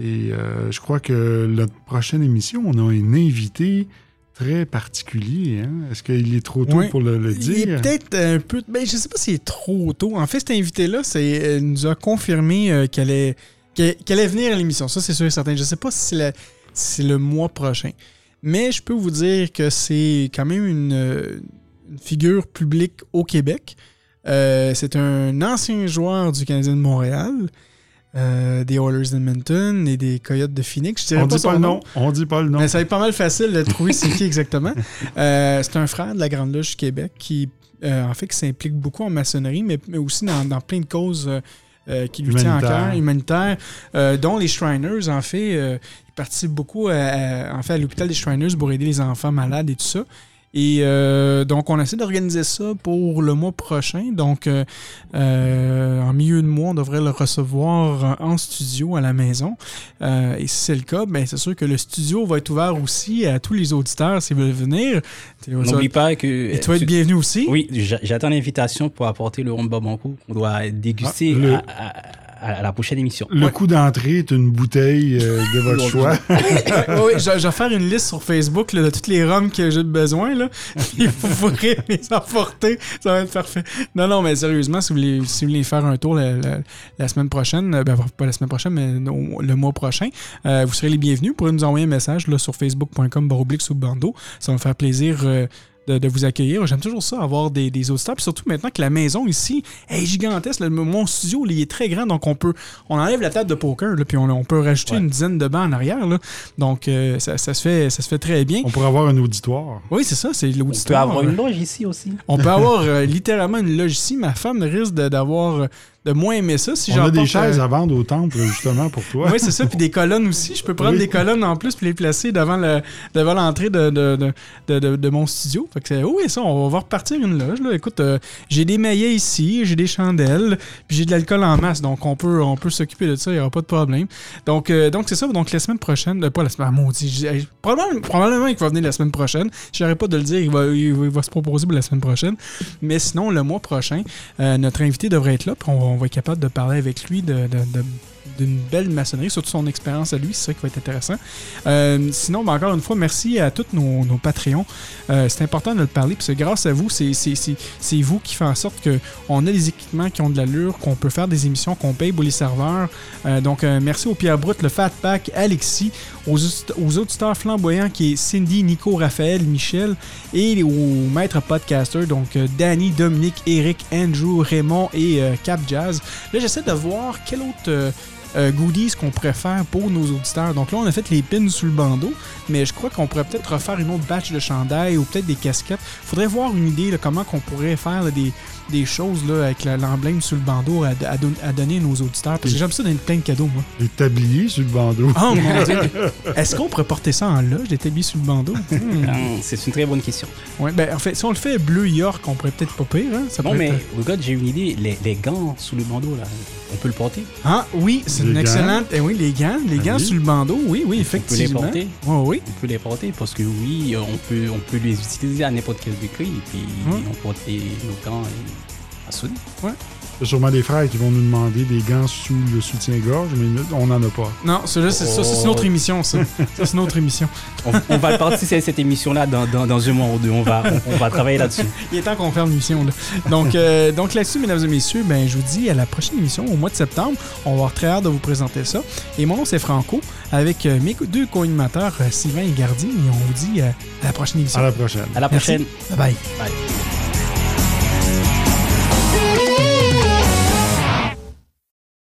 Et euh, je crois que notre prochaine émission, on a un invité très particulier. hein. Est-ce qu'il est trop tôt Oui. pour le, le il est dire? peut-être un peu... Ben, je sais pas s'il est trop tôt. En fait, cet invité-là, nous a confirmé euh, qu'elle est, qu'elle, allait venir à l'émission. Ça, c'est sûr et certain. Je sais pas si c'est, la- le mois prochain. Mais je peux vous dire que c'est quand même une, euh, une figure publique au Québec. Euh, c'est un ancien joueur du Canadien de Montréal, euh, des Oilers d'Edmonton et des Coyotes de Phoenix. Je On pas dit pas le nom. nom. On dit pas le nom. Mais ça va être pas mal facile de trouver c'est qui exactement. Euh, c'est un frère de la Grande Loge du Québec qui, euh, en fait, qui s'implique beaucoup en maçonnerie, mais, mais aussi dans, dans plein de causes qui lui tient à Humanitaire. cœur, humanitaires, dont les Shriners, en fait. il participe beaucoup à, à- en fait, à l'hôpital des Shriners pour aider les enfants malades et tout ça. Et euh, donc, on essaie d'organiser ça pour le mois prochain. Donc, euh, euh, en milieu de mois, on devrait le recevoir en studio à la maison. Euh, et si c'est le cas, ben, c'est sûr que le studio va être ouvert aussi à tous les auditeurs s'ils veulent venir. N'oublie pas que. et tu vas être bienvenu aussi. Oui, j'a- j'attends l'invitation pour apporter le rhum Babanco qu'on doit déguster Ah, le- à, à- à la prochaine émission. Le Ouais. coût d'entrée est une bouteille euh, de votre choix. oui, je, je vais faire une liste sur Facebook là, de toutes les rums que j'ai besoin. Là. Puis vous pourrez les emporter. Ça va être parfait. Non, non, mais sérieusement, si vous voulez, si vous voulez faire un tour la, la- la semaine prochaine, euh, ben, pas la semaine prochaine, mais non, le mois prochain, euh, vous serez les bienvenus. Vous pourrez nous envoyer un message là, sur facebook.com baroblique sous bandeau. Ça va me faire plaisir. euh, de, de vous accueillir. J'aime toujours ça, avoir des, des auditeurs. Puis surtout maintenant que la maison ici est gigantesque. là, mon studio, là, il est très grand, donc on peut on enlève la table de poker, là, puis on, on peut rajouter Ouais. une dizaine de bancs en arrière. Là. Donc euh, ça, ça se fait, ça se fait très bien. On pourrait avoir un auditoire. Oui, c'est ça, c'est On peut l'auditoire. avoir une loge ici aussi. On peut avoir euh, littéralement une loge ici. Ma femme risque d'avoir euh, de moins aimer ça si On a des chaises euh, à vendre au temple, justement, pour toi. Oui, c'est ça. Puis des colonnes aussi. Je peux prendre Oui. des colonnes en plus puis les placer devant le devant l'entrée de, de, de, de, mon studio. Fait que c'est, oh oui, ça, on va repartir une loge. Là. Écoute, euh, j'ai des maillets ici, j'ai des chandelles, puis j'ai de l'alcool en masse. Donc, on peut, on peut s'occuper de ça, il n'y aura pas de problème. Donc, euh, donc c'est ça. Donc, la semaine prochaine, euh, pas la semaine, ah, maudit, probablement, probablement qu'il va venir la semaine prochaine. Je n'arrête pas de le dire, il va, il, va, il va se proposer pour la semaine prochaine. Mais sinon, le mois prochain, notre invité devrait être là, puis on, va- on va être capable de parler avec lui d'une belle maçonnerie, surtout son expérience à lui, c'est ça qui va être intéressant. Euh, sinon, ben, encore une fois, merci à tous nos, nos Patreons. Euh, c'est important de le parler, parce que grâce à vous, c'est- vous qui fait en sorte qu'on a des équipements qui ont de l'allure, qu'on peut faire des émissions, qu'on paye pour les serveurs. Euh, donc, merci au Pierre Brut, le Fat Pack, Alexis, aux, audit- aux auditeurs flamboyants qui est Cindy, Nico, Raphaël, Michel, et aux maîtres podcasters, donc euh, Danny, Dominique, Eric, Andrew, Raymond et euh, Cap Jazz. Là, j'essaie de voir quel autre euh, goodies qu'on pourrait faire pour nos auditeurs. Donc là, on a fait les pins sous le bandeau, mais je crois qu'on pourrait peut-être refaire une autre batch de chandail ou peut-être des casquettes. Faudrait voir une idée de comment qu'on pourrait faire des, des choses là, avec la- l'emblème sur le bandeau à, à don- à donner à nos auditeurs. Parce que j'aime ça donner plein de cadeaux, moi. Les tabliers sur le bandeau. Oh mon dieu! Est-ce qu'on pourrait porter ça en loge, des tabliers sur le bandeau? Hmm. Hum, C'est une très bonne question. Ouais, ben en fait, si on le fait bleu York, on pourrait peut-être pas pire, hein? Ça Non, pourrait mais être- regarde, j'ai une idée. Les, les gants sous le bandeau, là, on peut le porter? Ah oui, c'est une gants? excellente. Eh oui, les gants, les Ah gants oui? sur le bandeau, oui, oui, peut les effectivement. porter? Oui. On peut les porter parce que oui, euh, on peut, on peut les utiliser à n'importe quel degré et puis Ouais. on porte les- nos gants et à souder. Il y a sûrement des frères qui vont nous demander des gants sous le soutien-gorge, mais nous, on n'en a pas. Non, celui-là, c'est ça, c'est une autre émission, ça. Ça, c'est une autre émission. On, on va partir cette émission-là dans, dans, dans un mois ou deux. On va, on, on va travailler là-dessus. Il est temps qu'on ferme l'émission, là. Donc, euh, donc là-dessus, mesdames et messieurs, ben, je vous dis à la prochaine émission, au mois de septembre. On va avoir très hâte de vous présenter ça. Et mon nom, c'est Franco, avec euh, mes deux co-animateurs, euh, Sylvain et Gardi. Et on vous dit euh, à la prochaine émission. À la prochaine. À la Merci. prochaine. Bye bye. Bye.